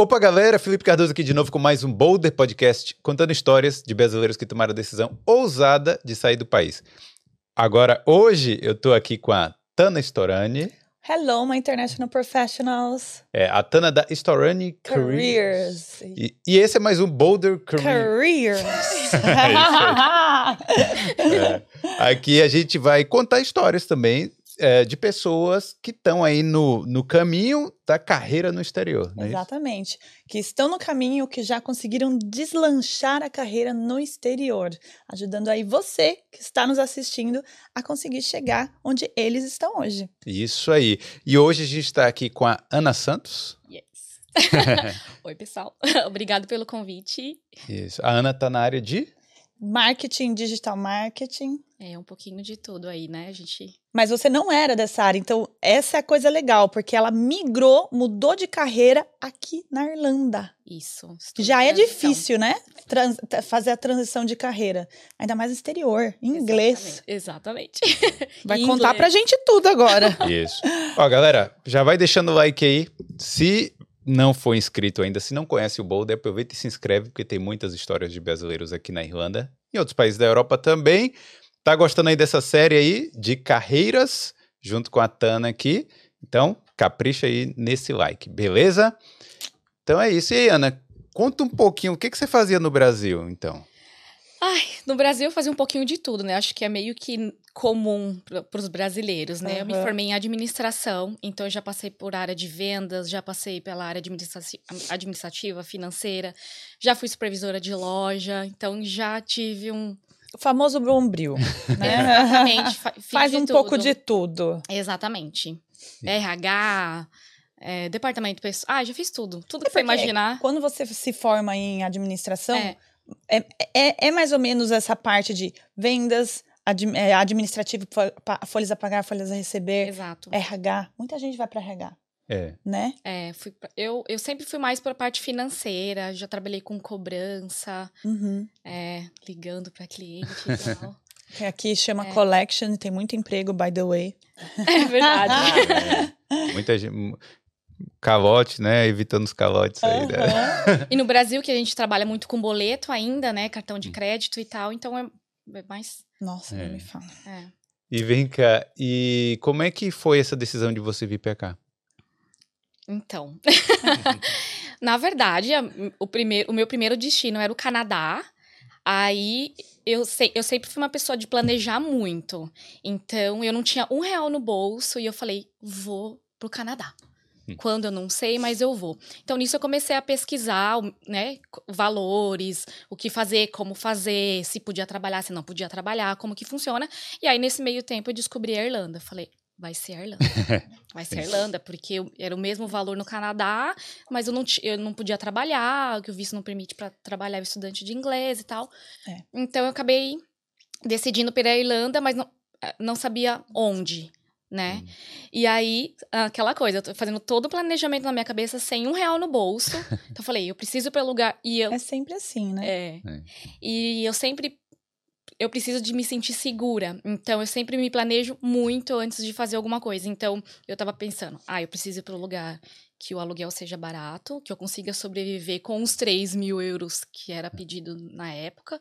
Opa, galera, Felipe Cardoso aqui de novo com mais um Boulder Podcast, contando histórias de brasileiros que tomaram a decisão ousada de sair do país. Agora, hoje, eu tô aqui com a Tana Storani. Hello, my international professionals. É, a Tana da Storani Careers. Careers. E, e esse é mais um Boulder Career. Careers. É. Aqui a gente vai contar histórias também é, de pessoas que estão aí no, no caminho da carreira no exterior. É isso? Exatamente. Que estão no caminho, que já conseguiram deslanchar a carreira no exterior, ajudando aí você que está nos assistindo a conseguir chegar onde eles estão hoje. Isso aí. E hoje a gente está aqui com a Ana Santos. Yes. Oi, pessoal. Obrigado pelo convite. Isso. A Ana está na área de. Marketing, digital marketing. É um pouquinho de tudo aí, né? A gente. Mas você não era dessa área, então essa é a coisa legal, porque ela migrou, mudou de carreira aqui na Irlanda. Isso. Já é difícil, né? Trans- fazer a transição de carreira. Ainda mais no exterior, em inglês. Exatamente. Vai Em contar pra gente tudo agora. Isso. Ó, galera, já vai deixando o like aí. Se não for inscrito ainda, se não conhece o Boulder, aproveita e se inscreve, porque tem muitas histórias de brasileiros aqui na Irlanda e outros países da Europa também. Tá gostando aí dessa série aí de carreiras, junto com a Tana aqui? Então, capricha aí nesse like, beleza? Então é isso. E aí, Ana, conta um pouquinho, o que, que você fazia no Brasil, então? Ai, no Brasil eu fazia um pouquinho de tudo, né? Acho que é meio que comum para os brasileiros, né? Eu me formei em administração, então eu já passei por área de vendas, já passei pela área administrativa, financeira, já fui supervisora de loja, então já tive um. O famoso bombril, né? Exatamente. Faz um pouco tudo. de tudo. Exatamente. RH, é, departamento pessoal. Ah, já fiz tudo. Tudo É que porque imaginar. Quando você se forma em administração, É, é, é, é mais ou menos essa parte de vendas, administrativo, fo- pa- folhas a pagar, folhas a receber, exato. RH. Muita gente vai para RH, É. né? É, fui pra- eu, eu sempre fui mais para a parte financeira, já trabalhei com cobrança, Uhum. é, ligando para cliente e tal. Que aqui chama É. collection, tem muito emprego, by the way. É verdade. Muita gente. Calote, né? Evitando os calotes aí, né? E no Brasil, que a gente trabalha muito com boleto ainda, né? Cartão Hum. de crédito e tal, então é, é mais. Nossa, É. não me fala. é. E vem cá, e como é que foi essa decisão de você vir pra cá? Então. Na verdade, a- o, primeiro, o meu primeiro destino era o Canadá. Aí eu, sei, eu sempre fui uma pessoa de planejar muito. Então eu não tinha um real no bolso e eu falei, vou pro Canadá. Hum. Quando eu não sei, mas eu vou. Então nisso eu comecei a pesquisar, né, valores, o que fazer, como fazer, se podia trabalhar, se não podia trabalhar, como que funciona. E aí nesse meio tempo eu descobri a Irlanda. Falei, vai ser a Irlanda. Vai ser a Irlanda, porque eu- era o mesmo valor no Canadá, mas eu não, eu não podia trabalhar, que o visto não permite para trabalhar estudante de inglês e tal. É. Então eu acabei decidindo pela Irlanda, mas não, eh, não sabia onde, né? Hum. E aí, aquela coisa, eu tô fazendo todo o planejamento na minha cabeça sem um real no bolso. então eu falei, eu preciso ir para lugar. E eu. É sempre assim, né? É. É. E eu sempre. Eu preciso de me sentir segura. Então, eu sempre me planejo muito antes de fazer alguma coisa. Então, eu tava pensando, ah, eu preciso ir para um lugar que o aluguel seja barato, que eu consiga sobreviver com os 3 mil euros que era pedido na época.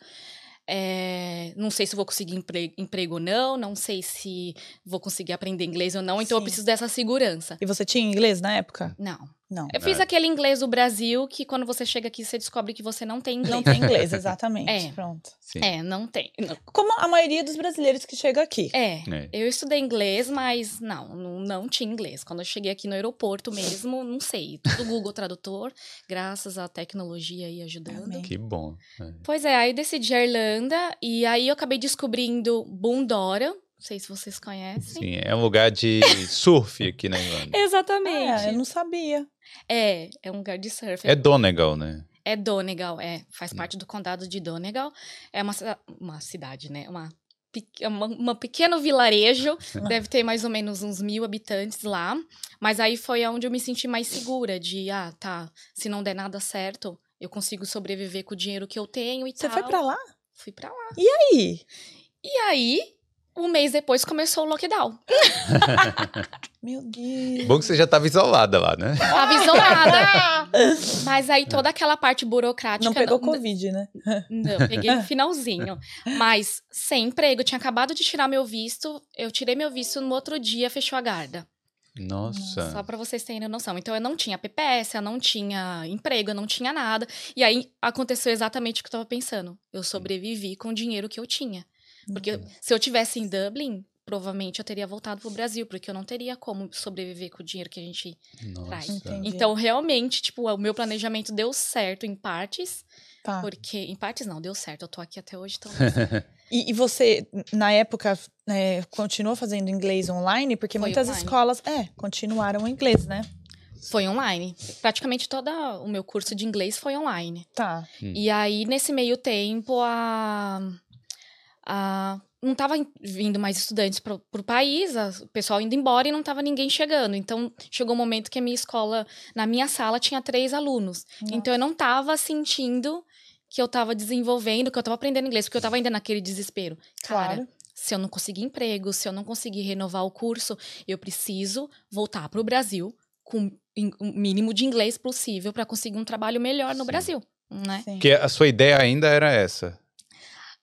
É, não sei se vou conseguir empre- emprego ou não, não sei se vou conseguir aprender inglês ou não, então eu Sim. preciso dessa segurança. E você tinha inglês na época? Não. Não. Eu fiz Ah. aquele inglês do Brasil que quando você chega aqui você descobre que você não tem inglês. Não tem inglês, exatamente. É. Pronto. Sim. É, não tem. Não. Como a maioria dos brasileiros que chega aqui. É, É. eu estudei inglês, mas não, não, não tinha inglês. Quando eu cheguei aqui no aeroporto mesmo, não sei. Tudo Google Tradutor, graças à tecnologia aí ajudando. Amém. Que bom. É. Pois é, aí decidi a Irlanda e aí eu acabei descobrindo Bundora. Não sei se vocês conhecem. Sim, é um lugar de surf aqui na Irlanda. É, eu Exatamente. não sabia. É, é um lugar de surf. É Donegal, né? É Donegal, é. Faz parte do condado de Donegal. É uma, uma cidade, né? Uma, pe- uma, uma pequeno vilarejo. deve ter mais ou menos uns mil habitantes lá. Mas aí foi onde eu me senti mais segura de, ah, tá, se não der nada certo, eu consigo sobreviver com o dinheiro que eu tenho e Você tal. foi pra lá? Fui pra lá. E aí? E aí, Um mês depois começou o lockdown. Meu Deus. Bom que você já estava isolada lá, né? Tava isolada. Mas aí toda aquela parte burocrática. Não pegou Covid, né? Não, peguei no finalzinho. Mas sem emprego, eu tinha acabado de tirar meu visto. Eu tirei meu visto no outro dia, fechou a guarda. Nossa. Só pra vocês terem noção. Então eu não tinha PPS, eu não tinha emprego, eu não tinha nada. E aí aconteceu exatamente o que eu tava pensando. Eu sobrevivi com o dinheiro que eu tinha. Porque se eu tivesse em Dublin, provavelmente eu teria voltado pro Brasil, porque eu não teria como sobreviver com o dinheiro que a gente traz. Nossa. Entendi. Então, realmente, tipo, o meu planejamento deu certo em partes, Tá. porque. Em partes não, deu certo. Eu tô aqui até hoje, então. E, e você, na época, é, continuou fazendo inglês online? Porque Foi muitas online. escolas, é, continuaram o inglês, né? foi online. Praticamente todo o meu curso de inglês foi online. Tá. E aí, nesse meio tempo, a. a não tava vindo mais estudantes pro, pro país, a- o pessoal indo embora e não tava ninguém chegando. Então, chegou um momento que a minha escola, na minha sala, tinha três alunos. Então, eu não tava sentindo que eu tava desenvolvendo, que eu tava aprendendo inglês, porque eu tava ainda naquele desespero. Cara, Claro. se eu não conseguir emprego, se eu não conseguir renovar o curso, eu preciso voltar pro Brasil com o mínimo de inglês possível para conseguir um trabalho melhor no Sim. Brasil, né? Sim. Porque a sua ideia ainda era essa.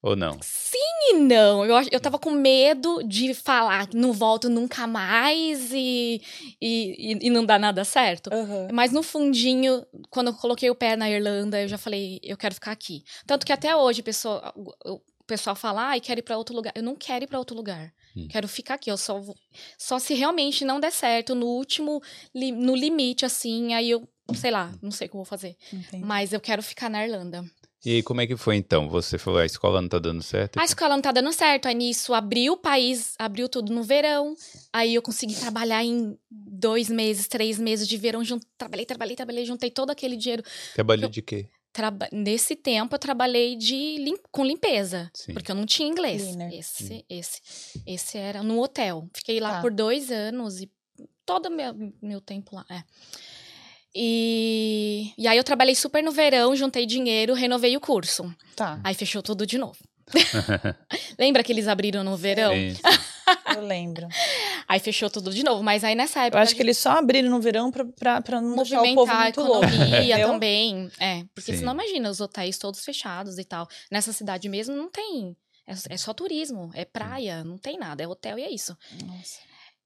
Ou não? Sim e não. Eu, eu tava com medo de falar que não volto nunca mais e, e, e- e não dá nada certo. Aham. Mas no fundinho, quando eu coloquei o pé na Irlanda, eu já falei, eu quero ficar aqui. Tanto que até hoje o pessoal, o pessoal fala, ai, quero ir pra outro lugar. Eu não quero ir pra outro lugar. Hum. Quero ficar aqui. Eu só vou- só se realmente não der certo no último li- no limite assim, aí eu, sei lá, não sei o que eu vou fazer. Entendi. Mas eu quero ficar na Irlanda. E aí, como é que foi então? Você falou, a escola não tá dando certo? A escola não tá dando certo. Aí nisso abriu o país, abriu tudo no verão. Aí eu consegui trabalhar em dois meses, três meses de verão. Jun... Trabalhei, trabalhei, trabalhei, juntei todo aquele dinheiro. Trabalhou de quê? Traba- Nesse tempo eu trabalhei de lim- com limpeza, Sim. porque eu não tinha inglês. Cleaner. Esse, esse, esse era no hotel. Fiquei lá Tá. por dois anos e todo o meu, meu tempo lá. É. E, e aí eu trabalhei super no verão, juntei dinheiro, renovei o curso. Tá, Aí fechou tudo de novo. Lembra que eles abriram no verão? Sim. eu lembro. Aí fechou tudo de novo. Mas aí nessa Eu época. acho que eles só abriram no verão pra, pra, pra não deixar o povo movimentar a muito louco. economia também. É, porque Sim. senão imagina os hotéis todos fechados e tal. Nessa cidade mesmo não tem. É, é só turismo, é praia, não tem nada, é hotel e é isso. Nossa.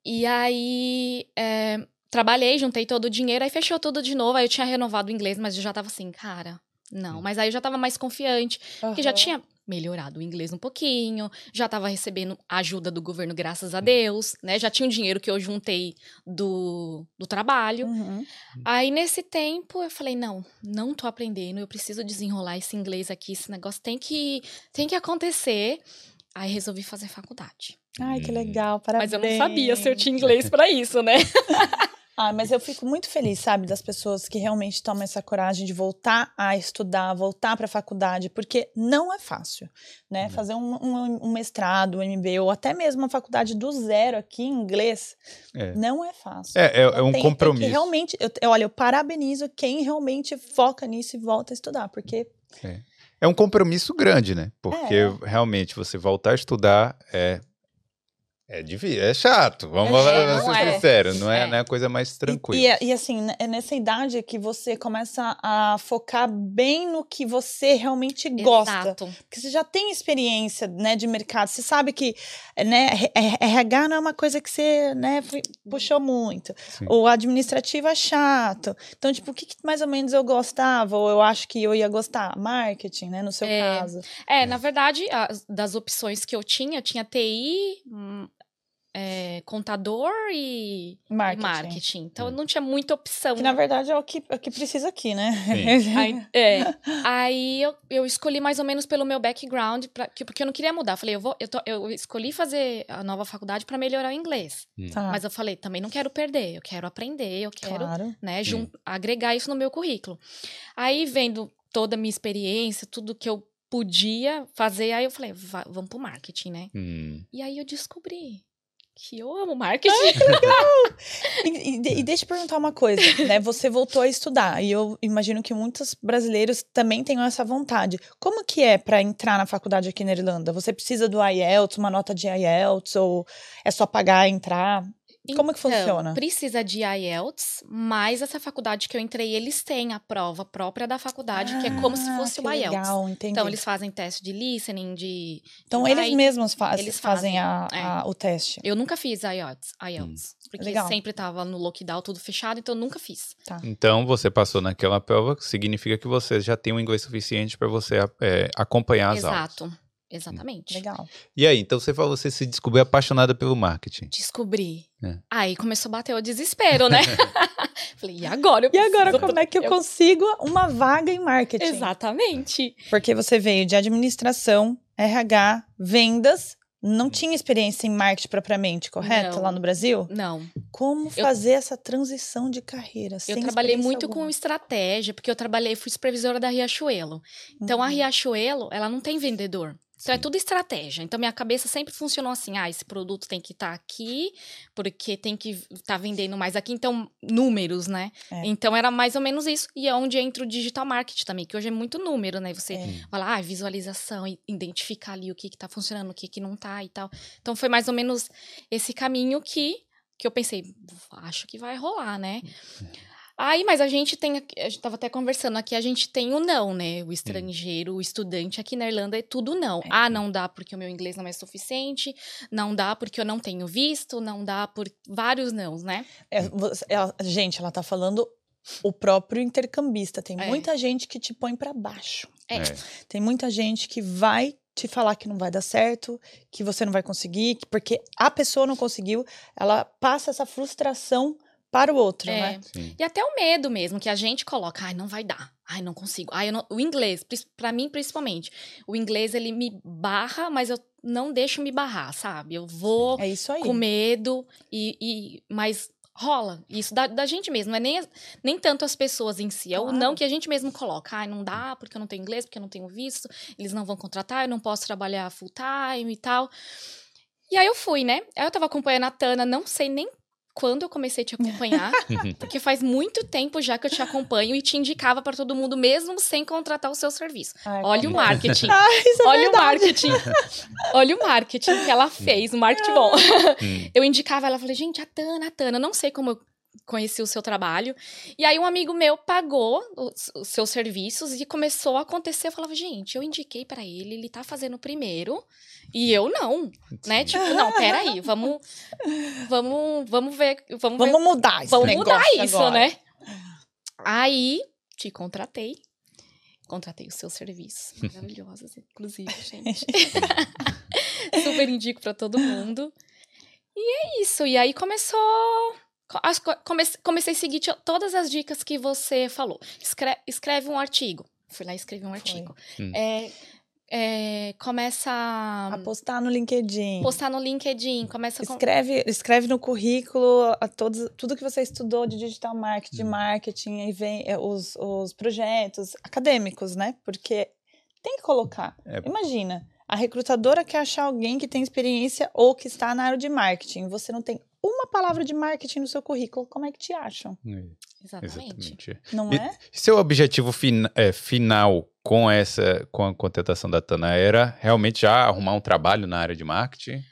E aí é, trabalhei, juntei todo o dinheiro, aí fechou tudo de novo. Aí eu tinha renovado o inglês, mas eu já tava assim, cara, não. Mas aí eu já tava mais confiante, porque já Aham. tinha melhorado o inglês um pouquinho, já tava recebendo ajuda do governo, graças a Deus, né? Já tinha o dinheiro que eu juntei do, do trabalho. Uhum. Aí, nesse tempo, eu falei, não, não tô aprendendo, eu preciso desenrolar esse inglês aqui, esse negócio tem que, tem que acontecer. Aí, resolvi fazer faculdade. Ai, que Hum. legal, parabéns. Mas eu não sabia se eu tinha inglês pra isso, né? Ah, mas eu fico muito feliz, sabe, das pessoas que realmente tomam essa coragem de voltar a estudar, voltar para a faculdade, porque não é fácil, né? Fazer um, um- um mestrado, um MBA, ou até mesmo uma faculdade do zero aqui em inglês, É. não é fácil. É, é, é um tem- tem compromisso. realmente, eu, olha, eu parabenizo quem realmente foca nisso e volta a estudar, porque É um compromisso grande, né? Porque É. realmente você voltar a estudar é. É difícil, é chato. Vamos É ser é. sinceros, não é, É. não é a coisa mais E- tranquila. E, é- e assim, né, é nessa idade que você começa a focar bem no que você realmente gosta. Exato. Porque você já tem experiência, né, de mercado. Você sabe que, né, RH não é uma coisa que você, né, puxou muito. Sim. O administrativo é chato. Então, tipo, o que, que mais ou menos eu gostava? Ou eu acho que eu ia gostar? Marketing, né, no seu É. caso. É, na verdade, as- das opções que eu tinha, eu tinha TI, hum, é, contador e e Marketing. marketing. Então, Hum. não tinha muita opção. Que, na verdade, é o que, é o que precisa aqui, né? Aí, é. Aí eu, eu escolhi mais ou menos pelo meu background, pra, que- porque eu não queria mudar. Falei, eu, vou, eu, tô- eu escolhi fazer a nova faculdade para melhorar o inglês. Tá, Mas eu falei, também não quero perder, eu quero aprender, eu quero claro. né, jun- agregar isso no meu currículo. Aí, vendo toda a minha experiência, tudo que eu podia fazer, aí eu falei, "Va- vamos pro marketing, né? Hum, E aí eu descobri que eu amo marketing. E, e, e, deixa eu perguntar uma coisa, né? Você voltou a estudar e eu imagino que muitos brasileiros também tenham essa vontade. Como que é para entrar na faculdade aqui na Irlanda? Você precisa do IELTS, uma nota de IELTS ou é só pagar e entrar? Como que então, funciona? Precisa de IELTS, mas essa faculdade que eu entrei, eles têm a prova própria da faculdade, ah, que é como se fosse o IELTS. Legal, entendi. Então, eles fazem teste de listening, de. Então, de eles mesmos faz, eles fazem, fazem a, é. a, o teste. Eu nunca fiz IELTS, IELTS hum. porque legal. sempre estava no lockdown, tudo fechado, então eu nunca fiz. Tá. Então, você passou naquela prova, significa que você já tem um inglês suficiente para você é, acompanhar as Exato. aulas. Exato. Exatamente. Legal. E aí, então você falou, você se descobriu apaixonada pelo marketing. Descobri. É. Aí começou a bater o desespero, né? Falei, e agora? e agora, como é que eu, eu consigo uma vaga em marketing? Exatamente. Porque você veio de administração, RH, vendas, não tinha experiência em marketing propriamente, correto? Não, lá no Brasil? Não. Como fazer eu, essa transição de carreira? Eu trabalhei muito alguma? com estratégia, porque eu trabalhei, fui supervisora da Riachuelo. Então, uhum. a Riachuelo, ela não tem vendedor. Então é Sim. é tudo estratégia. Então minha cabeça sempre funcionou assim: ah, esse produto tem que estar tá aqui, porque tem que estar tá vendendo mais aqui. Então, números, né? É. Então era mais ou menos isso. E é onde entra o digital marketing também, que hoje é muito número, né? Você é. fala, ah, visualização, identificar ali o que, que tá funcionando, o que, que não tá e tal. Então foi mais ou menos esse caminho que, que eu pensei, acho que vai rolar, né? É. Aí, mas a gente tem, a gente tava até conversando aqui, a gente tem o não, né? O estrangeiro, o estudante aqui na Irlanda é tudo não. É. Ah, não dá porque o meu inglês não é suficiente, não dá porque eu não tenho visto, não dá por vários nãos, né? É, ela, gente, ela tá falando o próprio intercambista. Tem é. muita gente que te põe para baixo. É. é. Tem muita gente que vai te falar que não vai dar certo, que você não vai conseguir, porque a pessoa não conseguiu, ela passa essa frustração para o outro, é. né? Sim. E até o medo mesmo que a gente coloca, ai, não vai dar. Ai, não consigo. Ai, não... o inglês, para mim principalmente, o inglês ele me barra, mas eu não deixo me barrar, sabe? Eu vou é isso aí. com medo e, e mas rola isso da, da gente mesmo, não é nem, nem tanto as pessoas em si, é claro. o não que a gente mesmo coloca. Ai, não dá porque eu não tenho inglês, porque eu não tenho visto, eles não vão contratar, eu não posso trabalhar full time e tal. E aí eu fui, né? Aí eu tava acompanhando a Tana, não sei nem quando eu comecei a te acompanhar, porque faz muito tempo já que eu te acompanho e te indicava para todo mundo, mesmo sem contratar o seu serviço. Ai, Olha o marketing. Ai, é Olha é o marketing. Olha o marketing que ela fez, o marketing bom. Eu indicava ela, falei, gente, a Tana, a Tana, não sei como eu conheci o seu trabalho. E aí um amigo meu pagou os, os seus serviços e começou a acontecer. Eu falava, gente, eu indiquei para ele, ele tá fazendo primeiro e eu não, né? Tipo, não, peraí, vamos, vamos, vamos ver, vamos, vamos ver, mudar isso, vamos mudar isso, agora. né? Aí te contratei. Contratei os seus serviços. Maravilhosos, inclusive, gente. Super indico para todo mundo. E é isso. E aí começou Comecei, comecei a seguir todas as dicas que você falou. Escreve, escreve um artigo. Fui lá e escrevi um artigo. Hum. É, é, começa a postar no LinkedIn. Postar no LinkedIn, começa escreve, com... escreve no currículo a todos, tudo que você estudou de digital marketing, hum. marketing, e vem é, os, os projetos acadêmicos, né? Porque tem que colocar. É. Imagina, a recrutadora quer achar alguém que tem experiência ou que está na área de marketing. Você não tem uma palavra de marketing no seu currículo, como é que te acham? É, exatamente. Exatamente. Não é? E seu objetivo fin é, final com essa, com a contratação da Tana era realmente já arrumar um trabalho na área de marketing?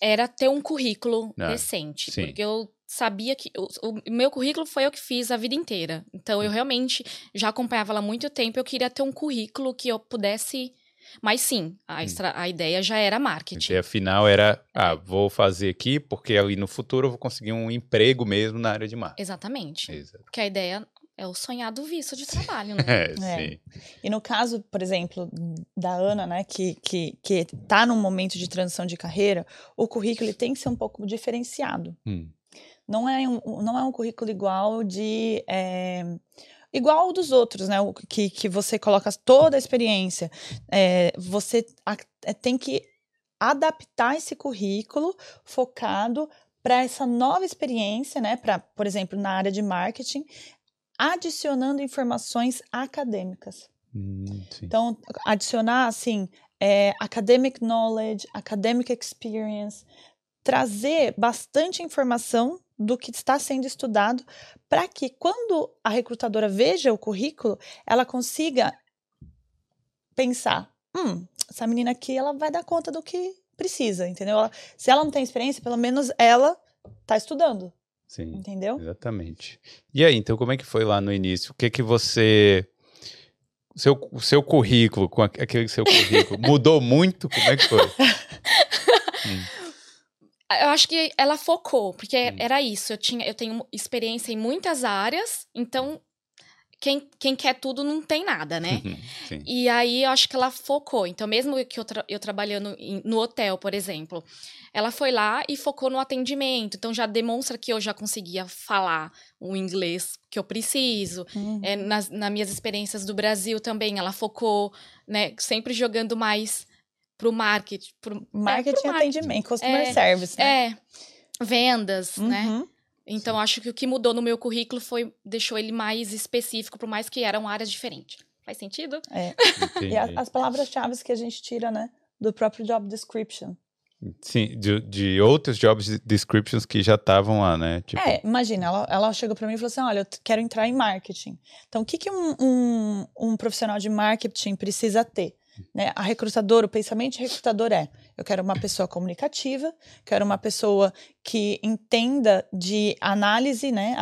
Era ter um currículo ah, decente, sim. porque eu sabia que o, o, meu currículo foi o que fiz a vida inteira. Então eu hum. realmente já acompanhava ela há muito tempo, eu queria ter um currículo que eu pudesse mas sim, a, extra, a ideia já era marketing. A ideia final era, ah, vou fazer aqui porque ali no futuro eu vou conseguir um emprego mesmo na área de marketing. Exatamente. Exato. Porque a ideia é o sonhado visto de trabalho, né? É, é. sim. E no caso, por exemplo, da Ana, né, que, que, que tá num momento de transição de carreira, o currículo tem que ser um pouco diferenciado. Hum. Não, é um, não é um currículo igual de... É, igual ao dos outros, né? O, que, que você coloca toda a experiência. É, você a, é, tem que adaptar esse currículo focado para essa nova experiência, né? Para, por exemplo, na área de marketing, adicionando informações acadêmicas. Hum, então, adicionar assim, é, academic knowledge, academic experience, trazer bastante informação do que está sendo estudado para que quando a recrutadora veja o currículo, ela consiga pensar, hum, essa menina aqui ela vai dar conta do que precisa, entendeu? Ela, se ela não tem experiência, pelo menos ela está estudando. Sim. Entendeu? Exatamente. E aí, então, como é que foi lá no início? O que que você. O seu, seu currículo, com aquele seu currículo, mudou muito? Como é que foi? hum. Eu acho que ela focou, porque hum. era isso. Eu, tinha, eu tenho experiência em muitas áreas, então quem, quem quer tudo não tem nada, né? Sim. E aí eu acho que ela focou. Então, mesmo que eu, tra eu trabalhando em, no hotel, por exemplo, ela foi lá e focou no atendimento. Então, já demonstra que eu já conseguia falar o inglês que eu preciso. Uhum. É, nas, nas minhas experiências do Brasil também, ela focou, né? Sempre jogando mais pro marketing. Pro, marketing é, pro marketing. atendimento, customer é, service, né? É, vendas, né? uhum. né? Então, Sim. acho que o que mudou no meu currículo foi deixou ele mais específico, por mais que eram áreas diferentes. Faz sentido? É. e a, as palavras-chave que a gente tira, né? Do próprio job description. Sim, de, de outros job descriptions que já estavam lá, né? Tipo... É, imagina, ela, ela chegou para mim e falou assim: olha, eu quero entrar em marketing. Então, o que, que um, um, um profissional de marketing precisa ter? Né? A recrutadora, o pensamento recrutador é: eu quero uma pessoa comunicativa, quero uma pessoa que entenda de análise, né?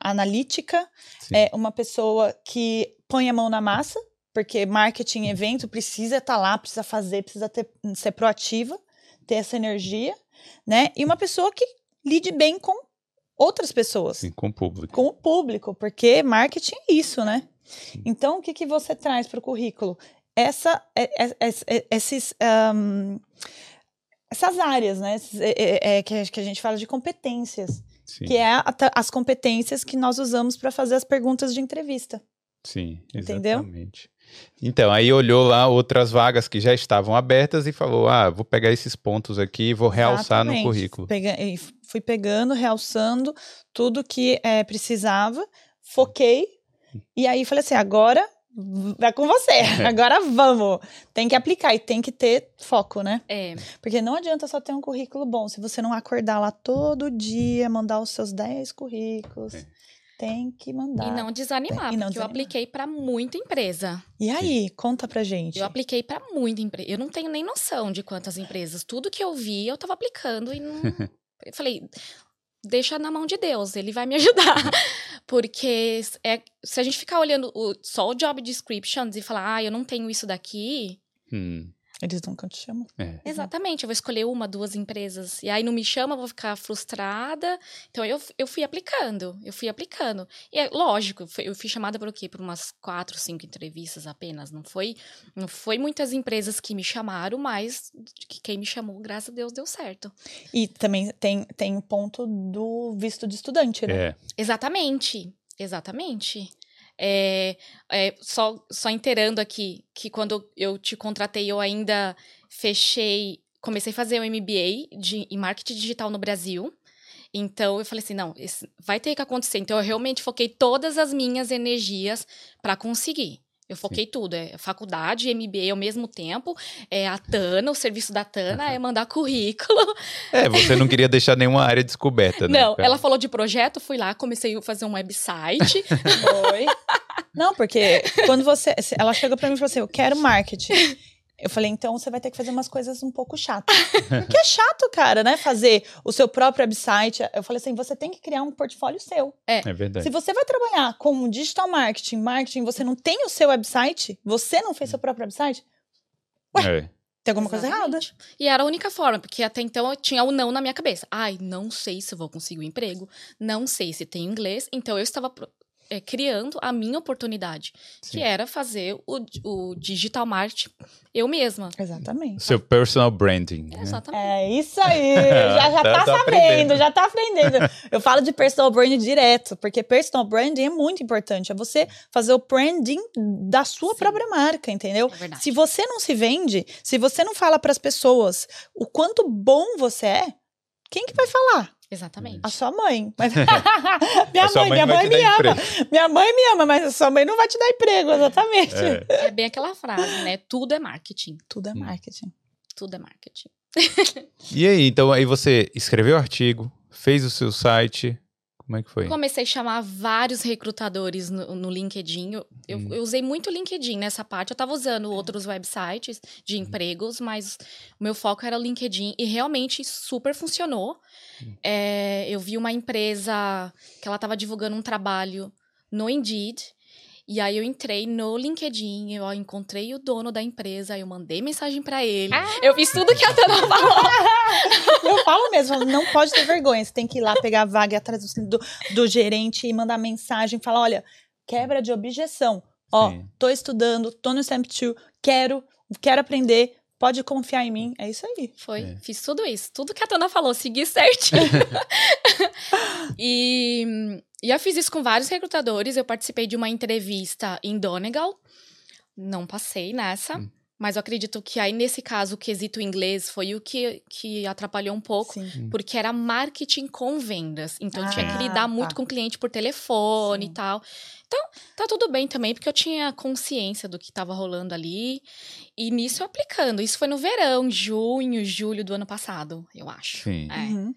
analítica, é uma pessoa que põe a mão na massa, porque marketing, evento precisa estar tá lá, precisa fazer, precisa ter, ser proativa, ter essa energia, né? E uma pessoa que lide bem com outras pessoas. Sim, com o público. Com o público, porque marketing é isso, né? Então, o que, que você traz para o currículo? Essa, é, é, é, esses, um, essas áreas, né? Que, a gente fala de competências. Sim. Que é as competências que nós usamos para fazer as perguntas de entrevista. Sim, exatamente. Entendeu? Então, aí olhou lá outras vagas que já estavam abertas e falou: ah, vou pegar esses pontos aqui e vou realçar Exatamente. no currículo. Pega, fui pegando, realçando tudo que é, precisava, foquei, e aí falei assim: agora é com você. Agora vamos. Tem que aplicar e tem que ter foco, né? É. Porque não adianta só ter um currículo bom se você não acordar lá todo dia, mandar os seus 10 currículos. É. Tem que mandar. E não desanimar, e não porque desanimar. eu apliquei para muita empresa. E aí, conta pra gente. Eu apliquei para muita empresa. Eu não tenho nem noção de quantas empresas. Tudo que eu vi, eu tava aplicando e não. eu falei, deixa na mão de Deus, ele vai me ajudar. Porque é, se a gente ficar olhando o, só o job descriptions e falar, ah, eu não tenho isso daqui. Hum. Eles nunca te chamam. É. Exatamente, eu vou escolher uma, duas empresas. E aí não me chama, eu vou ficar frustrada. Então eu, eu fui aplicando, eu fui aplicando. E é lógico, eu fui chamada por o quê? Por umas quatro, cinco entrevistas apenas. Não foi, não foi muitas empresas que me chamaram, mas que quem me chamou, graças a Deus, deu certo. E também tem, tem o ponto do visto de estudante, né? É. Exatamente, exatamente. É, é, só, só inteirando aqui, que quando eu te contratei, eu ainda fechei, comecei a fazer o um MBA de, em marketing digital no Brasil. Então eu falei assim, não, vai ter que acontecer. Então eu realmente foquei todas as minhas energias para conseguir. Eu foquei Sim. tudo, é faculdade, MBA ao mesmo tempo, é a Tana, o serviço da Tana é mandar currículo. É, você não queria deixar nenhuma área descoberta, né? Não, ela falou de projeto, fui lá, comecei a fazer um website. Foi. Não, porque quando você. Ela chegou pra mim e falou assim: eu quero marketing. Eu falei, então você vai ter que fazer umas coisas um pouco chatas. Porque é chato, cara, né? Fazer o seu próprio website. Eu falei assim, você tem que criar um portfólio seu. É, é verdade. Se você vai trabalhar com digital marketing, marketing, você não tem o seu website, você não fez seu próprio website, ué, é. tem alguma Exatamente. coisa errada. E era a única forma, porque até então eu tinha o não na minha cabeça. Ai, não sei se vou conseguir um emprego, não sei se tem inglês, então eu estava é, criando a minha oportunidade, Sim. que era fazer o, o digital marketing eu mesma. Exatamente. Seu personal branding. Né? Exatamente. É isso aí. já, já tá, tá sabendo, aprendendo. já tá aprendendo. Eu falo de personal branding direto, porque personal branding é muito importante. É você fazer o branding da sua Sim. própria marca, entendeu? É se você não se vende, se você não fala para as pessoas o quanto bom você é, quem que vai falar? Exatamente. A sua mãe. Mas... minha mãe, mãe, minha mãe me ama. Minha mãe me ama, mas a sua mãe não vai te dar emprego, exatamente. É, é bem aquela frase, né? Tudo é marketing. Tudo é hum. marketing. Tudo é marketing. e aí, então aí você escreveu o artigo, fez o seu site, como é que foi? Comecei a chamar vários recrutadores no, no LinkedIn. Eu, hum. eu, usei muito o LinkedIn nessa parte. Eu estava usando outros websites de hum. empregos, mas o meu foco era o LinkedIn e realmente super funcionou. Hum. É, eu vi uma empresa que ela estava divulgando um trabalho no Indeed e aí eu entrei no LinkedIn, eu encontrei o dono da empresa, eu mandei mensagem para ele. Ah. Eu fiz tudo que a Tana falou. eu falo mesmo, não pode ter vergonha. Você tem que ir lá pegar a vaga atrás do, do gerente e mandar mensagem, falar, olha, quebra de objeção. Ó, Sim. tô estudando, tô no Stamp 2, quero, quero aprender, pode confiar em mim. É isso aí. Foi, é. fiz tudo isso. Tudo que a Tana falou, segui certinho. e e eu fiz isso com vários recrutadores. Eu participei de uma entrevista em Donegal. Não passei nessa. Hum. Mas eu acredito que aí, nesse caso, o quesito inglês foi o que, que atrapalhou um pouco, Sim. Hum. porque era marketing com vendas. Então, ah, tinha que lidar muito tá. com o cliente por telefone Sim. e tal. Então, tá tudo bem também, porque eu tinha consciência do que estava rolando ali. E nisso, aplicando. Isso foi no verão, junho, julho do ano passado, eu acho. Sim. É. Uhum.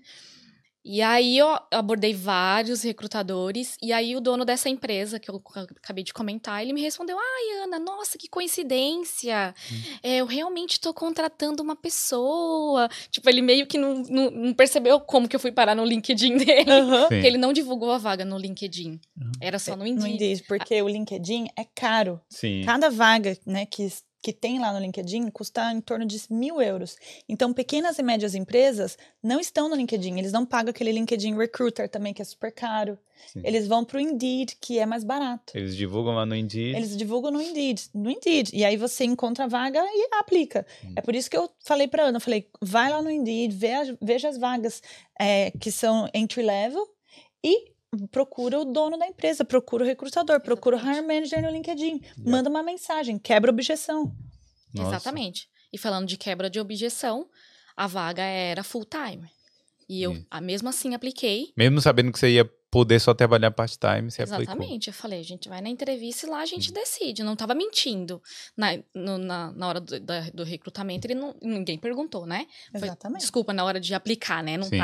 E aí eu abordei vários recrutadores, e aí o dono dessa empresa, que eu acabei de comentar, ele me respondeu: Ai, Ana, nossa, que coincidência! Hum. É, eu realmente estou contratando uma pessoa. Tipo, ele meio que não, não, não, percebeu como que eu fui parar no LinkedIn dele. Uhum. Porque ele não divulgou a vaga no LinkedIn. Uhum. Era só no Indeed. No Indeed, porque o LinkedIn é caro. Sim. Cada vaga, né, que que tem lá no LinkedIn custa em torno de mil euros. Então, pequenas e médias empresas não estão no LinkedIn. Eles não pagam aquele LinkedIn Recruiter também, que é super caro. Sim. Eles vão para o Indeed, que é mais barato. Eles divulgam lá no Indeed. Eles divulgam no Indeed, no Indeed. E aí você encontra a vaga e aplica. Hum. É por isso que eu falei para Ana, eu falei, vai lá no Indeed, veja, veja as vagas é, que são entry level e procura o dono da empresa, procura o recrutador, Exatamente. procura o hire manager no LinkedIn, yeah. manda uma mensagem, quebra objeção. Nossa. Exatamente. E falando de quebra de objeção, a vaga era full time. E eu, hum. mesmo assim, apliquei. Mesmo sabendo que você ia poder só trabalhar part-time, você Exatamente. aplicou. Eu falei, a gente vai na entrevista e lá a gente hum. decide. não tava mentindo. Na, no, na, na hora do, da, do recrutamento, ele não, ninguém perguntou, né? Exatamente. Foi, desculpa, na hora de aplicar, né? Não Sim.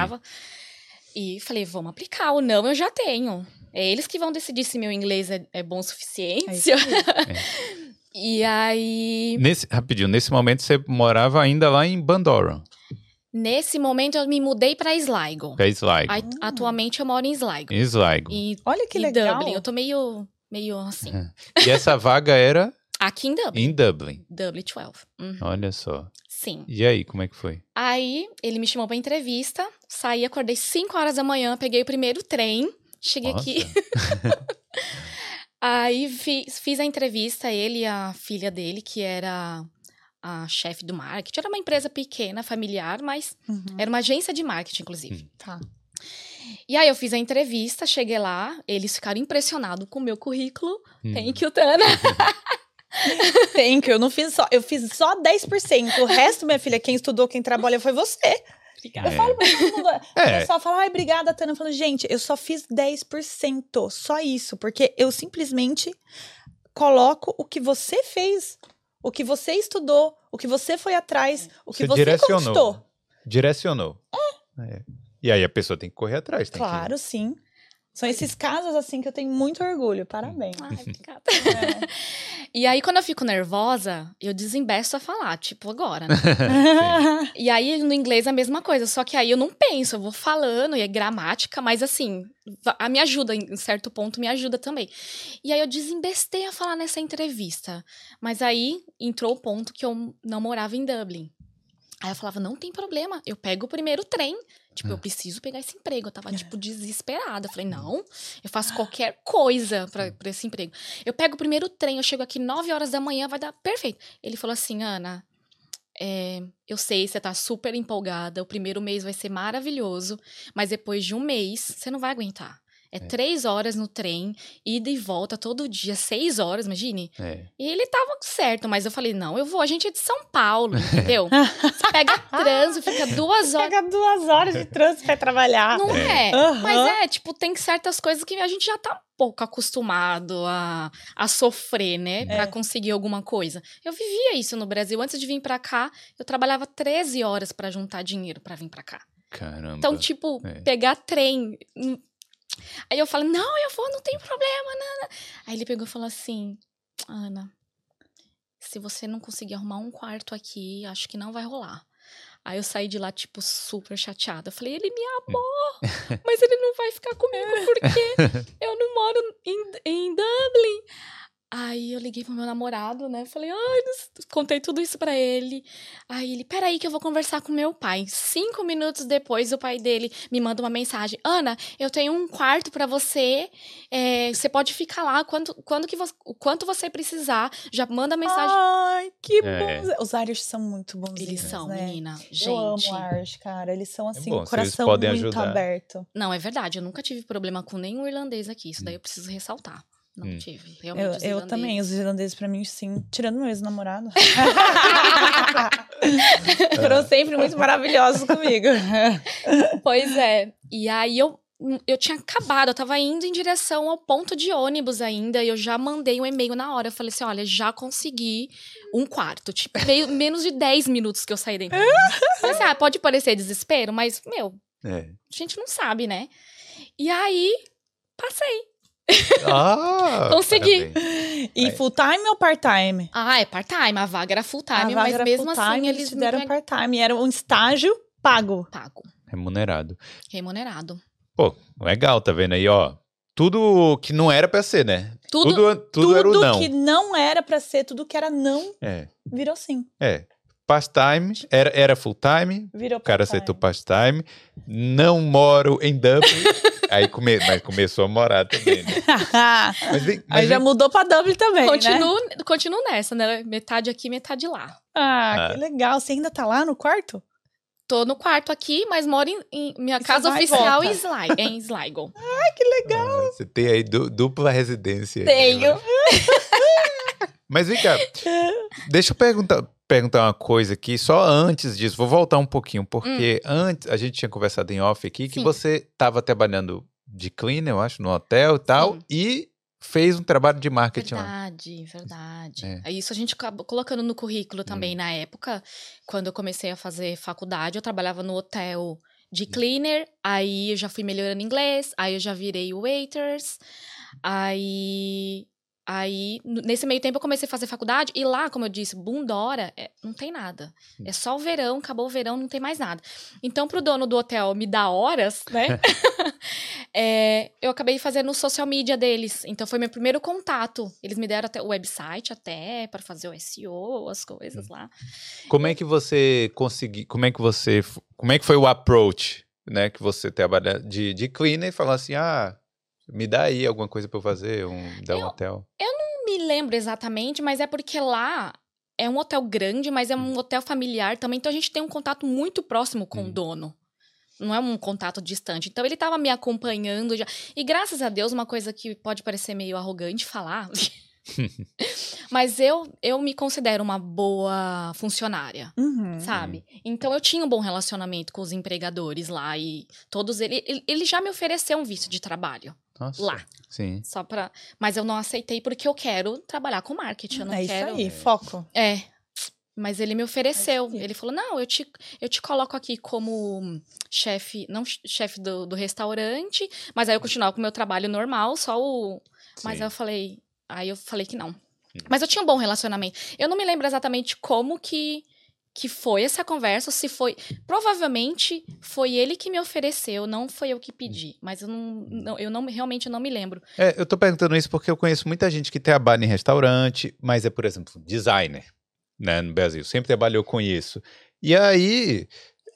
E falei, vamos aplicar. O não eu já tenho. É eles que vão decidir se meu inglês é, é bom o suficiente. É é. E aí. Nesse, rapidinho, nesse momento você morava ainda lá em Bandoran. Nesse momento eu me mudei para Sligo. Pra Sligo. Atualmente eu moro em Sligo. Em Sligo. E, Olha que legal. Dublin. Eu tô meio, meio assim. E essa vaga era? Aqui em Dublin. Em Dublin. Dublin 12. Uhum. Olha só. Sim. E aí, como é que foi? Aí, ele me chamou pra entrevista, saí, acordei 5 horas da manhã, peguei o primeiro trem, cheguei Nossa. aqui. Aí fiz, fiz a entrevista, ele e a filha dele, que era a chefe do marketing. Era uma empresa pequena, familiar, mas uhum. era uma agência de marketing, inclusive. Hum. Tá. E aí eu fiz a entrevista, cheguei lá, eles ficaram impressionados com o meu currículo. Hum. Thank you, Tana. Thank you. Eu não fiz só, eu fiz só 10%. O resto, minha filha, quem estudou, quem trabalha foi você. Obrigada. Eu falo pra todo mundo. É. O pessoal fala, ai, obrigada, Tana. Eu falo, gente, eu só fiz 10%. Só isso. Porque eu simplesmente coloco o que você fez, o que você estudou, o que você foi atrás, o que você, você direcionou. conquistou. Direcionou. É. é. E aí a pessoa tem que correr atrás. claro, que... sim. São esses casos, assim, que eu tenho muito orgulho. Parabéns. Ai, obrigada. É. e aí, quando eu fico nervosa, eu desembeço a falar, tipo, agora, né? e aí, no inglês, é a mesma coisa. Só que aí eu não penso, eu vou falando, e é gramática, mas assim, a, me ajuda, em certo ponto, me ajuda também. E aí, eu desembestei a falar nessa entrevista. Mas aí, entrou o ponto que eu não morava em Dublin. Aí eu falava, não tem problema, eu pego o primeiro trem. Tipo, é. eu preciso pegar esse emprego. Eu tava, é. tipo, desesperada. Eu falei, não, eu faço qualquer coisa pra, pra esse emprego. Eu pego o primeiro trem, eu chego aqui 9 horas da manhã, vai dar perfeito. Ele falou assim, Ana, é, eu sei, você tá super empolgada, o primeiro mês vai ser maravilhoso, mas depois de um mês, você não vai aguentar. É, é, três horas no trem, ida e volta todo dia, seis horas, imagine. É. E ele tava certo, mas eu falei, não, eu vou, a gente é de São Paulo, entendeu? Você pega trânsito, fica duas horas. Pega duas horas de trânsito pra trabalhar. Não é. Uhum. Mas é, tipo, tem certas coisas que a gente já tá um pouco acostumado a, a sofrer, né? É. Pra conseguir alguma coisa. Eu vivia isso no Brasil. Antes de vir pra cá, eu trabalhava 13 horas para juntar dinheiro para vir pra cá. Caramba. Então, tipo, é. pegar trem hum, Aí eu falo, não, eu vou, não tem problema, Nana. Aí ele pegou e falou assim, Ana, se você não conseguir arrumar um quarto aqui, acho que não vai rolar. Aí eu saí de lá, tipo, super chateada. Eu falei, ele me amou, mas ele não vai ficar comigo porque eu não moro em, em Dublin. Aí eu liguei pro meu namorado, né? Falei, ai, contei tudo isso para ele. Aí ele, peraí que eu vou conversar com meu pai. Cinco minutos depois, o pai dele me manda uma mensagem. Ana, eu tenho um quarto para você. É, você pode ficar lá quando, quando que você, quanto você precisar. Já manda mensagem. Ai, que é. bom. Os Irish são muito bons. Eles são, né? menina. Gente. Eu amo Irish, cara. Eles são assim, é bom, coração muito ajudar. aberto. Não, é verdade. Eu nunca tive problema com nenhum irlandês aqui. Isso daí eu preciso ressaltar. Não hum. tive. Realmente, eu, eu também, os irlandeses para mim, sim. Tirando meu ex-namorado. Foram sempre muito maravilhosos comigo. pois é. E aí eu eu tinha acabado, eu tava indo em direção ao ponto de ônibus ainda, e eu já mandei um e-mail na hora. Eu falei assim: olha, já consegui um quarto. Tipo, meio, menos de 10 minutos que eu saí dentro. falei assim, ah, pode parecer desespero, mas, meu, é. a gente não sabe, né? E aí, passei. Ah, Consegui. E full time ou part time? Ah, é part time. A vaga era full time, mas mesmo assim eles deram part time. Era um estágio pago. Pago. Remunerado. Remunerado. Pô, legal, tá vendo aí, ó. Tudo que não era pra ser, né? Tudo, tudo, tudo, tudo era o não. Tudo que não era pra ser, tudo que era não, é. virou sim. É. Part-time, era, era full-time, o cara aceitou part-time, não moro em Dublin, Aí come, mas começou a morar também, né? mas vem, mas Aí já mudou pra Dublin também, continuo, né? Continuo nessa, né? Metade aqui, metade lá. Ah, ah, que legal. Você ainda tá lá no quarto? Tô no quarto aqui, mas moro em, em minha casa oficial em, Sli em Sligo. Ai, que legal. Ah, você tem aí du dupla residência. Tenho. Né? mas vem cá, deixa eu perguntar, perguntar uma coisa aqui, só antes disso, vou voltar um pouquinho, porque hum. antes a gente tinha conversado em off aqui que Sim. você estava trabalhando de cleaner, eu acho, no hotel e tal, Sim. e fez um trabalho de marketing verdade. Verdade, é. Isso a gente acabou colocando no currículo também hum. na época, quando eu comecei a fazer faculdade, eu trabalhava no hotel de cleaner, aí eu já fui melhorando inglês, aí eu já virei waiters, aí Aí, nesse meio tempo, eu comecei a fazer faculdade e lá, como eu disse, Bundora, é, não tem nada. Hum. É só o verão, acabou o verão, não tem mais nada. Então, pro dono do hotel me dar horas, né? é, eu acabei fazendo o social media deles. Então, foi meu primeiro contato. Eles me deram até o website até para fazer o SEO, as coisas hum. lá. Como é que você conseguiu, como é que você, como é que foi o approach, né? Que você trabalha de, de cleaner e falar assim, ah me dá aí alguma coisa para eu fazer, um, dá um hotel. Eu não me lembro exatamente, mas é porque lá é um hotel grande, mas é um hum. hotel familiar também, então a gente tem um contato muito próximo com hum. o dono. Não é um contato distante. Então ele estava me acompanhando já. E graças a Deus, uma coisa que pode parecer meio arrogante falar, Mas eu, eu me considero uma boa funcionária, uhum. sabe? Então eu tinha um bom relacionamento com os empregadores lá e todos eles. Ele, ele já me ofereceu um visto de trabalho. Nossa, lá. Sim. Só pra. Mas eu não aceitei porque eu quero trabalhar com marketing. Eu não é quero. Isso aí, foco. É. Mas ele me ofereceu. Ele falou: não, eu te, eu te coloco aqui como chefe, não chefe do, do restaurante, mas aí eu continuava com o meu trabalho normal, só o. Mas aí eu falei. Aí eu falei que não. Hum. Mas eu tinha um bom relacionamento. Eu não me lembro exatamente como que que foi essa conversa, se foi. Provavelmente foi ele que me ofereceu, não foi eu que pedi. Mas eu não, não eu não realmente não me lembro. É, eu tô perguntando isso porque eu conheço muita gente que trabalha em restaurante, mas é, por exemplo, designer, né, no Brasil. Sempre trabalhou com isso. E aí.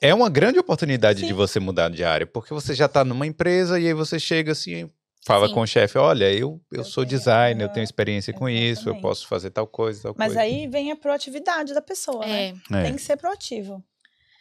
É uma grande oportunidade Sim. de você mudar de área, porque você já está numa empresa e aí você chega assim, Fala Sim. com o chefe, olha, eu, eu, eu sou tenho, designer, eu tenho experiência com isso, eu posso fazer tal coisa, tal Mas coisa. aí vem a proatividade da pessoa, né? é. né? É. Tem que ser proativo.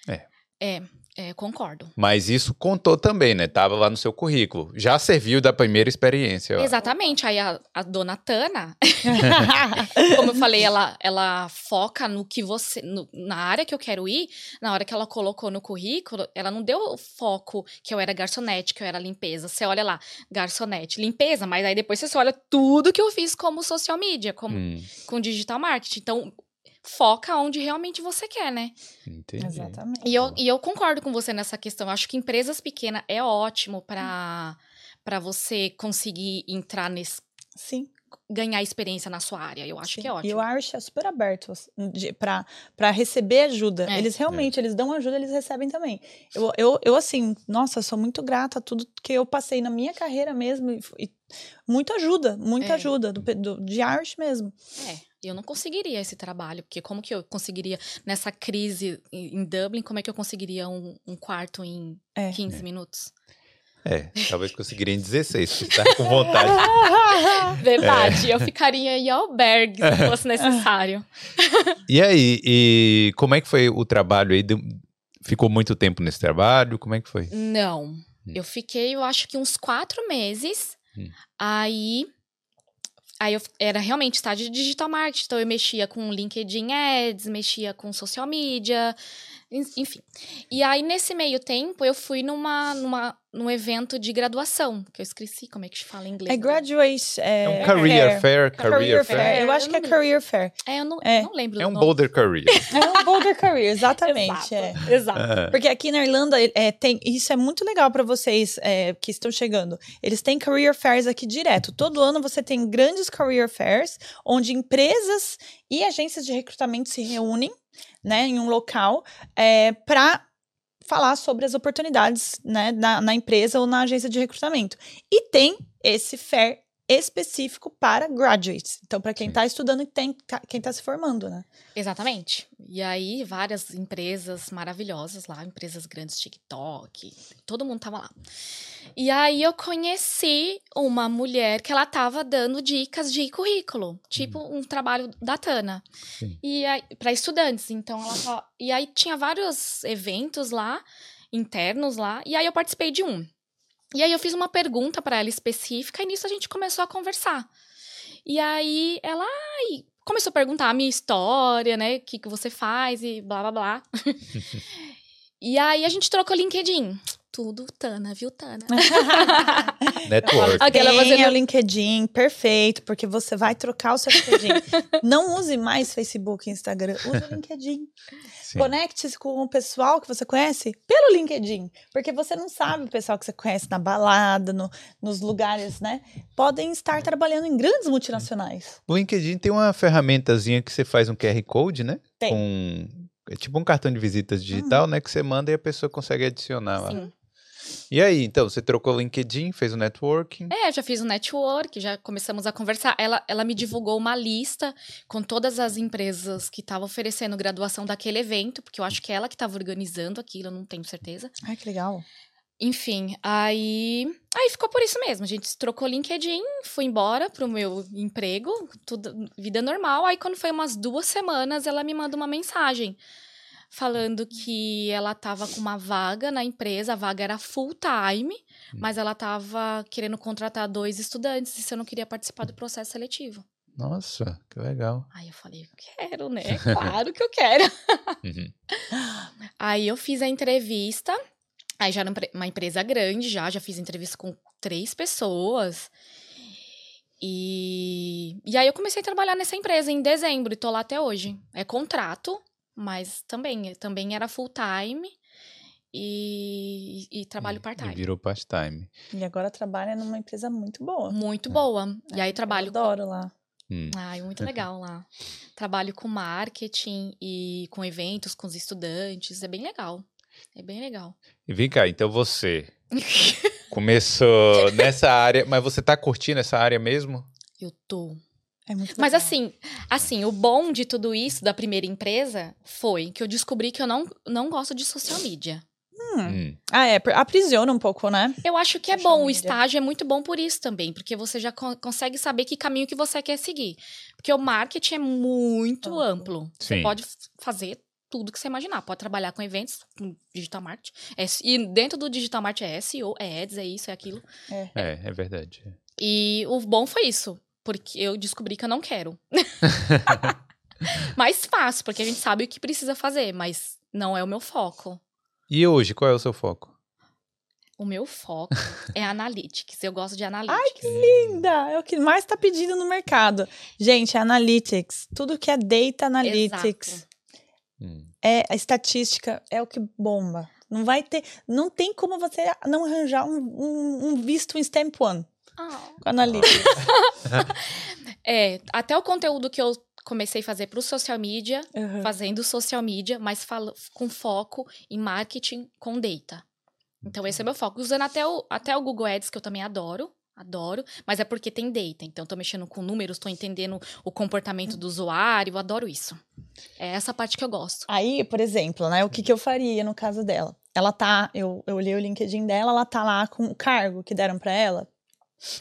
É. É. É, concordo. Mas isso contou também, né? Tava lá no seu currículo. Já serviu da primeira experiência. Exatamente. Aí a, a dona Tana, como eu falei, ela, ela foca no que você. No, na área que eu quero ir. Na hora que ela colocou no currículo, ela não deu foco que eu era garçonete, que eu era limpeza. Você olha lá, garçonete, limpeza, mas aí depois você olha tudo que eu fiz como social media, como hum. com digital marketing. Então, foca onde realmente você quer, né? Entendi. Exatamente. E eu, e eu concordo com você nessa questão. Eu acho que empresas pequenas é ótimo para para você conseguir entrar nesse. Sim. Ganhar experiência na sua área. Eu acho Sim. que é ótimo. E o Irish é super aberto para receber ajuda. É. Eles realmente, é. eles dão ajuda, eles recebem também. Eu, eu, eu, assim, nossa, sou muito grata a tudo que eu passei na minha carreira mesmo. E, e muita ajuda, muita é. ajuda do, do, de Irish mesmo. É. Eu não conseguiria esse trabalho, porque como que eu conseguiria, nessa crise em Dublin, como é que eu conseguiria um, um quarto em é. 15 é. minutos? É, talvez conseguiria em 16, se tá com vontade. Verdade, é. eu ficaria em albergue se fosse necessário. E aí, e como é que foi o trabalho aí? Ficou muito tempo nesse trabalho? Como é que foi? Não, hum. eu fiquei, eu acho que uns quatro meses. Hum. Aí Aí eu era realmente estágio de digital marketing, então eu mexia com LinkedIn Ads, mexia com social media, enfim. E aí, nesse meio tempo, eu fui numa, numa num evento de graduação, que eu esqueci como é que se fala em inglês. É graduate. É, é um career fair. fair career, career fair. fair. Eu acho eu que é career fair. É, eu não, é. não lembro. É um Boulder Career. é um Boulder Career, exatamente. Exato. É. Exato. É. Porque aqui na Irlanda, é, tem, isso é muito legal para vocês é, que estão chegando. Eles têm career fairs aqui direto. Todo ano você tem grandes career fairs, onde empresas e agências de recrutamento se reúnem né, em um local é, para falar sobre as oportunidades né, na, na, empresa ou na agência de recrutamento. E tem esse fair específico para graduates. Então, para quem está estudando e tem, tá, quem está se formando, né? Exatamente. E aí, várias empresas maravilhosas lá, empresas grandes, TikTok, todo mundo tava lá. E aí eu conheci uma mulher que ela tava dando dicas de currículo, tipo hum. um trabalho da Tana. Sim. E para estudantes, então ela e aí tinha vários eventos lá internos lá, e aí eu participei de um. E aí eu fiz uma pergunta para ela específica e nisso a gente começou a conversar. E aí ela ai, começou a perguntar a minha história, né? O que, que você faz e blá blá blá. e aí a gente trocou LinkedIn tudo Tana, viu, Tana? Network. Aquela fazendo o LinkedIn, perfeito, porque você vai trocar o seu LinkedIn. Não use mais Facebook e Instagram, use o LinkedIn. Conecte-se com o pessoal que você conhece pelo LinkedIn, porque você não sabe o pessoal que você conhece na balada, no, nos lugares, né? Podem estar trabalhando em grandes multinacionais. O LinkedIn tem uma ferramentazinha que você faz um QR Code, né? Tem. Com é tipo um cartão de visitas digital, uhum. né? Que você manda e a pessoa consegue adicionar Sim. lá. E aí, então, você trocou o LinkedIn, fez o networking? É, já fiz o network, já começamos a conversar. Ela, ela me divulgou uma lista com todas as empresas que estavam oferecendo graduação daquele evento, porque eu acho que é ela que estava organizando aquilo, eu não tenho certeza. Ai, que legal. Enfim, aí. Aí ficou por isso mesmo. A gente trocou LinkedIn, fui embora pro meu emprego, tudo, vida normal. Aí, quando foi umas duas semanas, ela me manda uma mensagem falando que ela estava com uma vaga na empresa, a vaga era full time, hum. mas ela estava querendo contratar dois estudantes e se eu não queria participar do processo seletivo. Nossa, que legal. Aí eu falei, quero, né? Claro que eu quero. uhum. Aí eu fiz a entrevista. Aí já era uma empresa grande, já, já fiz entrevista com três pessoas. E, e aí eu comecei a trabalhar nessa empresa em dezembro e tô lá até hoje. É contrato, mas também, também era full time e, e, trabalho part-time. Virou part-time. E agora trabalha numa empresa muito boa. Muito é. boa. E aí trabalho. Eu adoro lá. Hum. Ai, muito legal lá. Trabalho com marketing e com eventos com os estudantes. É bem legal. É bem legal. E vem cá, então você começou nessa área, mas você tá curtindo essa área mesmo? Eu tô. É muito Mas assim, assim, o bom de tudo isso da primeira empresa foi que eu descobri que eu não, não gosto de social media. Hum. Hum. Ah, é, aprisiona um pouco, né? Eu acho que é social bom, media. o estágio é muito bom por isso também, porque você já co consegue saber que caminho que você quer seguir. Porque o marketing é muito amplo. amplo. Você pode fazer tudo que você imaginar. Pode trabalhar com eventos, com digital marketing. É, e dentro do digital marketing é SEO, é ads, é isso, é aquilo. É, é, é verdade. E o bom foi isso, porque eu descobri que eu não quero. mais fácil, porque a gente sabe o que precisa fazer, mas não é o meu foco. E hoje, qual é o seu foco? O meu foco é analytics. Eu gosto de analytics. Ai, que linda! É o que mais está pedindo no mercado. Gente, analytics. Tudo que é data analytics. Hum. É a estatística, é o que bomba. Não vai ter. Não tem como você não arranjar um, um, um visto em Stamp One. Oh. Com analytics. é, até o conteúdo que eu comecei a fazer para o social media, uhum. fazendo social media, mas com foco em marketing com data. Então, esse é meu foco. Usando até o, até o Google Ads, que eu também adoro. Adoro, mas é porque tem data. Então, tô mexendo com números, tô entendendo o comportamento do usuário, eu adoro isso. É essa parte que eu gosto. Aí, por exemplo, né, o que, que eu faria no caso dela? Ela tá, eu, eu olhei o LinkedIn dela, ela tá lá com o cargo que deram para ela.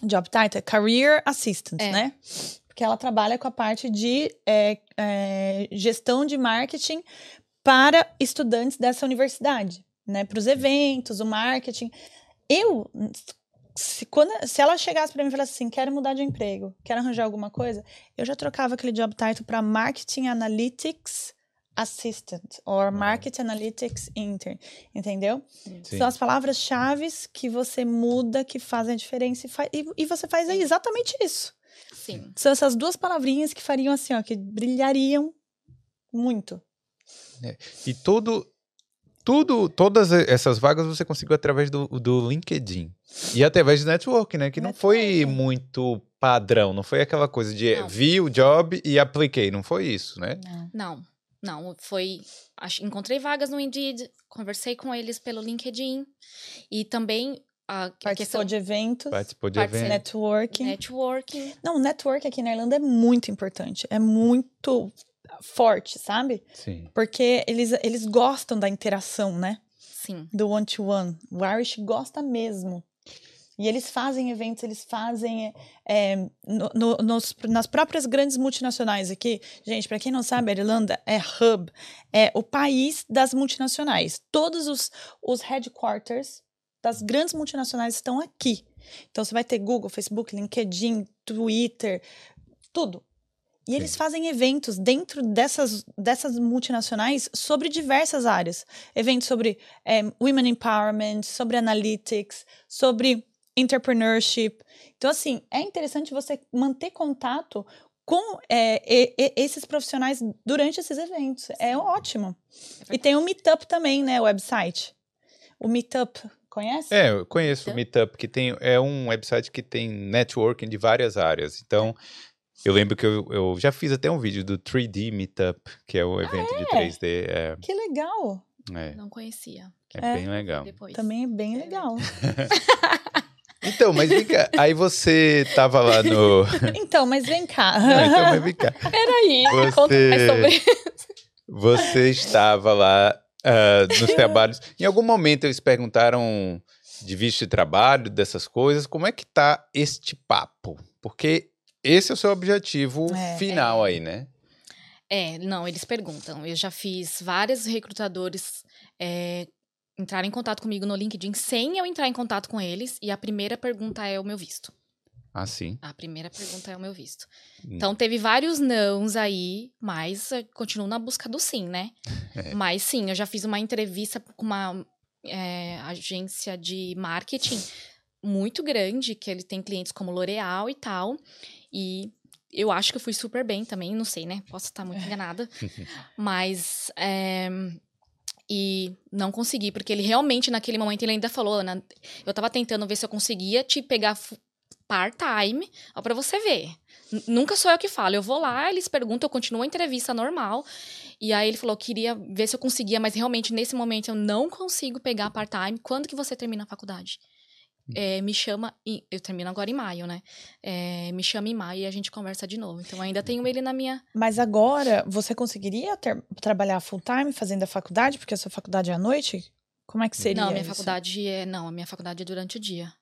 Job title, Career Assistant, é. né? Porque ela trabalha com a parte de é, é, gestão de marketing para estudantes dessa universidade né, para os eventos, o marketing. Eu, se, quando, se ela chegasse para mim e falasse assim, quero mudar de emprego, quero arranjar alguma coisa, eu já trocava aquele job title para Marketing Analytics Assistant or Market Analytics Intern, entendeu? Sim. São as palavras-chave que você muda, que fazem a diferença e, e, e você faz aí exatamente isso. Sim. São essas duas palavrinhas que fariam assim, ó, que brilhariam muito. É. E todo tudo, todas essas vagas você conseguiu através do, do LinkedIn. E através do network, né? Que não foi muito padrão, não foi aquela coisa de não. vi o job e apliquei, não foi isso, né? Não, não, foi. Encontrei vagas no Indeed, conversei com eles pelo LinkedIn e também a Participou questão... de eventos. Participou de eventos. Networking. Networking. Não, network aqui na Irlanda é muito importante. É muito forte, sabe? Sim. Porque eles, eles gostam da interação, né? Sim. Do one-to-one. -one. O Irish gosta mesmo. E eles fazem eventos, eles fazem é, no, no, nos, nas próprias grandes multinacionais aqui. Gente, para quem não sabe, a Irlanda é hub, é o país das multinacionais. Todos os, os headquarters das grandes multinacionais estão aqui. Então você vai ter Google, Facebook, LinkedIn, Twitter, tudo. E Sim. eles fazem eventos dentro dessas, dessas multinacionais sobre diversas áreas. Eventos sobre é, women empowerment, sobre analytics, sobre entrepreneurship. Então, assim, é interessante você manter contato com é, e, e, esses profissionais durante esses eventos. É ótimo. É e tem o Meetup também, né? O website. O Meetup, conhece? É, eu conheço o Meetup, que tem, é um website que tem networking de várias áreas. Então, eu lembro que eu, eu já fiz até um vídeo do 3D Meetup, que é o ah, evento ah, é? de 3D. É... Que legal! É. Não conhecia. É, é, bem legal. Depois. Também é bem é. legal. então, mas vem cá. Aí você tava lá no. então, mas vem cá. Não, então, mas vem cá. Peraí, você... conta mais sobre isso. Você estava lá uh, nos trabalhos. Em algum momento eles perguntaram de visto de trabalho, dessas coisas. Como é que tá este papo? Porque esse é o seu objetivo é, final é. aí, né? É, não, eles perguntam. Eu já fiz vários recrutadores é, entrar em contato comigo no LinkedIn sem eu entrar em contato com eles, e a primeira pergunta é o meu visto. Ah, sim. A primeira pergunta é o meu visto. Hum. Então, teve vários nãos aí, mas continuo na busca do sim, né? É. Mas sim, eu já fiz uma entrevista com uma é, agência de marketing muito grande, que ele tem clientes como L'Oréal e tal. E eu acho que eu fui super bem também, não sei, né? Posso estar muito enganada. mas. É, e não consegui, porque ele realmente, naquele momento, ele ainda falou, Ana, eu tava tentando ver se eu conseguia te pegar part-time, ó, pra você ver. Nunca sou eu que falo. Eu vou lá, eles perguntam, eu continuo a entrevista normal. E aí ele falou, queria ver se eu conseguia, mas realmente nesse momento eu não consigo pegar part-time. Quando que você termina a faculdade? É, me chama. Em, eu termino agora em maio, né? É, me chama em maio e a gente conversa de novo. Então ainda tenho ele na minha. Mas agora você conseguiria ter, trabalhar full time fazendo a faculdade, porque a sua faculdade é à noite? Como é que seria? Não, a minha isso? faculdade é. Não, a minha faculdade é durante o dia.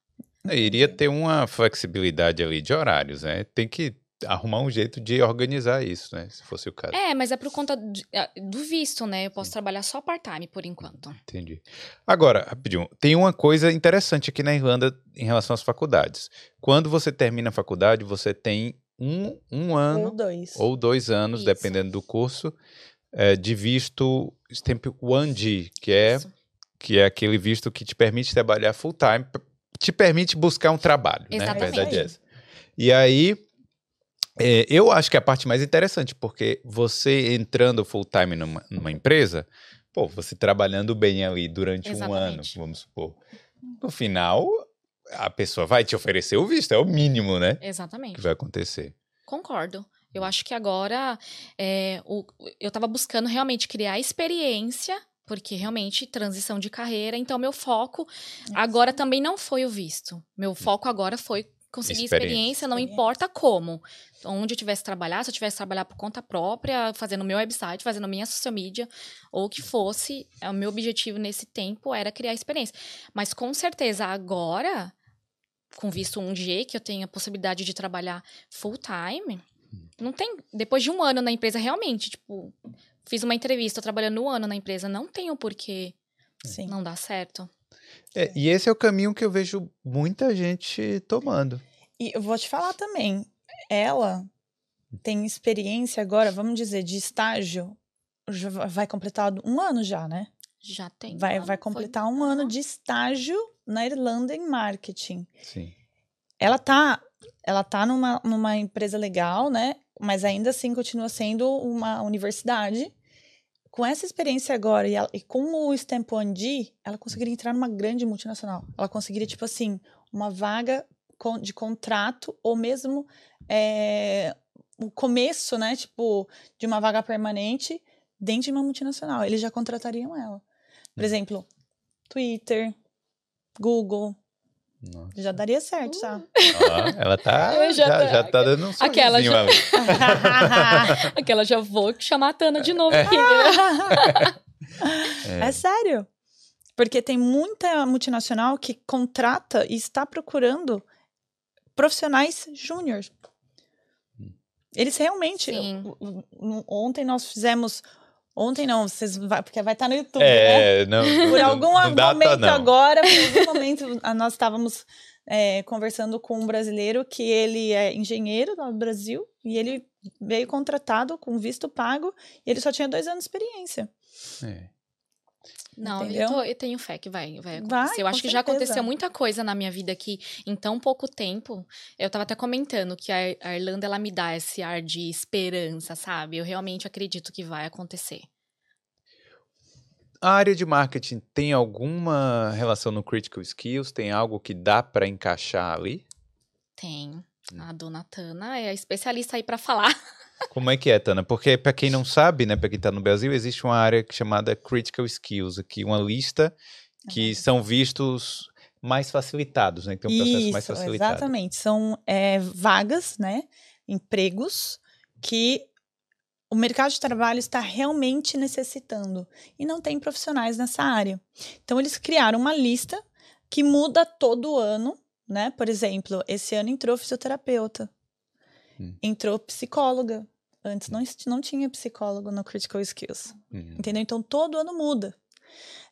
É, iria ter uma flexibilidade ali de horários, né? Tem que arrumar um jeito de organizar isso, né? Se fosse o caso. É, mas é por conta de, do visto, né? Eu posso trabalhar só part-time por enquanto. Entendi. Agora, rapidinho, tem uma coisa interessante aqui na Irlanda em relação às faculdades. Quando você termina a faculdade, você tem um, um ano ou dois, ou dois anos, Isso. dependendo do curso, é, de visto Stamp 1G, que é, que é aquele visto que te permite trabalhar full time, te permite buscar um trabalho, Exatamente. né? A verdade é essa. E aí, é, eu acho que é a parte mais interessante, porque você entrando full time numa, numa empresa, pô, você trabalhando bem ali durante Exatamente. um ano, vamos supor. No final, a pessoa vai te oferecer o visto, é o mínimo, né? Exatamente. Que vai acontecer. Concordo. Eu acho que agora é, o, eu estava buscando realmente criar experiência, porque realmente transição de carreira, então meu foco agora também não foi o visto. Meu foco agora foi conseguir experiência, experiência não importa como. Onde eu tivesse trabalhar, se eu tivesse trabalhar por conta própria, fazendo meu website, fazendo minha social media, ou o que fosse, o meu objetivo nesse tempo era criar experiência. Mas com certeza agora com visto 1G, que eu tenho a possibilidade de trabalhar full time, não tem. Depois de um ano na empresa, realmente, tipo, fiz uma entrevista, trabalhando um ano na empresa, não tenho porquê Sim. não dar certo. É, e esse é o caminho que eu vejo muita gente tomando. E eu vou te falar também, ela tem experiência agora, vamos dizer, de estágio, já vai completar um ano já, né? Já tem. Vai, vai completar foi... um ano de estágio na Irlanda em marketing. Sim. Ela tá, ela tá numa, numa empresa legal, né? Mas ainda assim continua sendo uma universidade. Com essa experiência agora e, ela, e com o Stamp 1D, ela conseguiria entrar numa grande multinacional. Ela conseguiria, tipo assim, uma vaga de contrato ou mesmo é, o começo, né? Tipo, de uma vaga permanente dentro de uma multinacional. Eles já contratariam ela. Por hum. exemplo, Twitter, Google. Nossa. Já daria certo, tá? Ah, ela tá. já, já, já tá dando um Aquela já... Aquela já vou chamar a Tana de novo é. aqui. é. é sério. Porque tem muita multinacional que contrata e está procurando profissionais júniores. Hum. Eles realmente. Sim. Ontem nós fizemos Ontem não, vocês vai, porque vai estar tá no YouTube, é, né? Não, por algum não data, momento não. agora, por algum momento, nós estávamos é, conversando com um brasileiro que ele é engenheiro no Brasil e ele veio contratado com visto pago e ele só tinha dois anos de experiência. É. Não, eu, tô, eu, tenho fé que vai, vai acontecer. Vai, eu acho que certeza. já aconteceu muita coisa na minha vida aqui em tão pouco tempo. Eu tava até comentando que a, a Irlanda, ela me dá esse ar de esperança, sabe? Eu realmente acredito que vai acontecer. A área de marketing tem alguma relação no Critical Skills? Tem algo que dá para encaixar ali? Tem. Hum. A dona Tana é a especialista aí para falar. Como é que é, Tana? Porque para quem não sabe, né, para quem está no Brasil, existe uma área chamada Critical Skills, aqui uma lista que uhum. são vistos mais facilitados, né? Que tem um processo Isso, mais facilitado. Exatamente. São é, vagas, né? Empregos que o mercado de trabalho está realmente necessitando e não tem profissionais nessa área. Então eles criaram uma lista que muda todo ano, né? Por exemplo, esse ano entrou fisioterapeuta, Hum. Entrou psicóloga. Antes não, não tinha psicólogo no Critical Skills. Hum. Entendeu? Então todo ano muda.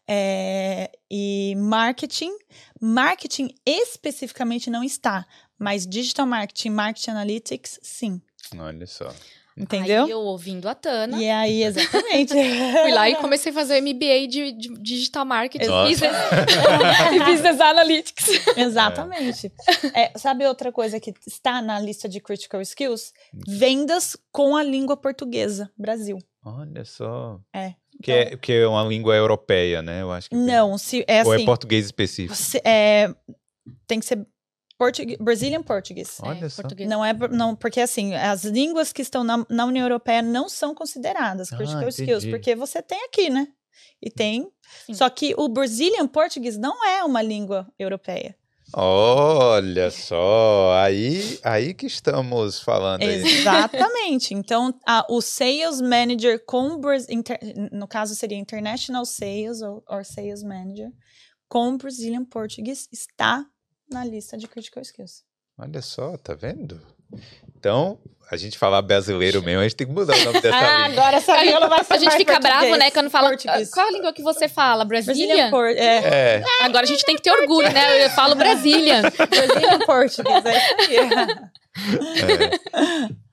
É, e marketing, marketing especificamente não está, mas digital marketing, marketing analytics, sim. Olha só. Entendeu? Aí eu ouvindo a Tana. E aí, exatamente. fui lá e comecei a fazer MBA de, de Digital Marketing e business, e business Analytics. Exatamente. É, sabe outra coisa que está na lista de Critical Skills? Vendas com a língua portuguesa, Brasil. Olha só. É. Que, então, é, que é uma língua europeia, né? Eu acho que não, se, é Ou assim, é português específico? Se, é, tem que ser Português, Brazilian Portuguese. Olha é, só. Português. Não é não, porque assim, as línguas que estão na, na União Europeia não são consideradas ah, critical skills, porque você tem aqui, né? E tem. Sim. Só que o Brazilian Portuguese não é uma língua europeia. Olha só, aí, aí que estamos falando. Aí. Exatamente. Então, a, o Sales Manager com inter, no caso seria International Sales ou, or Sales Manager com Brazilian Portuguese está na lista de critical skills. Olha só, tá vendo? Então, a gente falar brasileiro mesmo, a gente tem que mudar o nome dessa ah, língua. agora essa língua vai ser A gente fica bravo, né, quando fala. Português. Qual a língua que você fala? Brasília? Brazilian por, é. É, Agora a gente tem que ter orgulho, né? Eu falo Brasília. Brazilian Português. É é.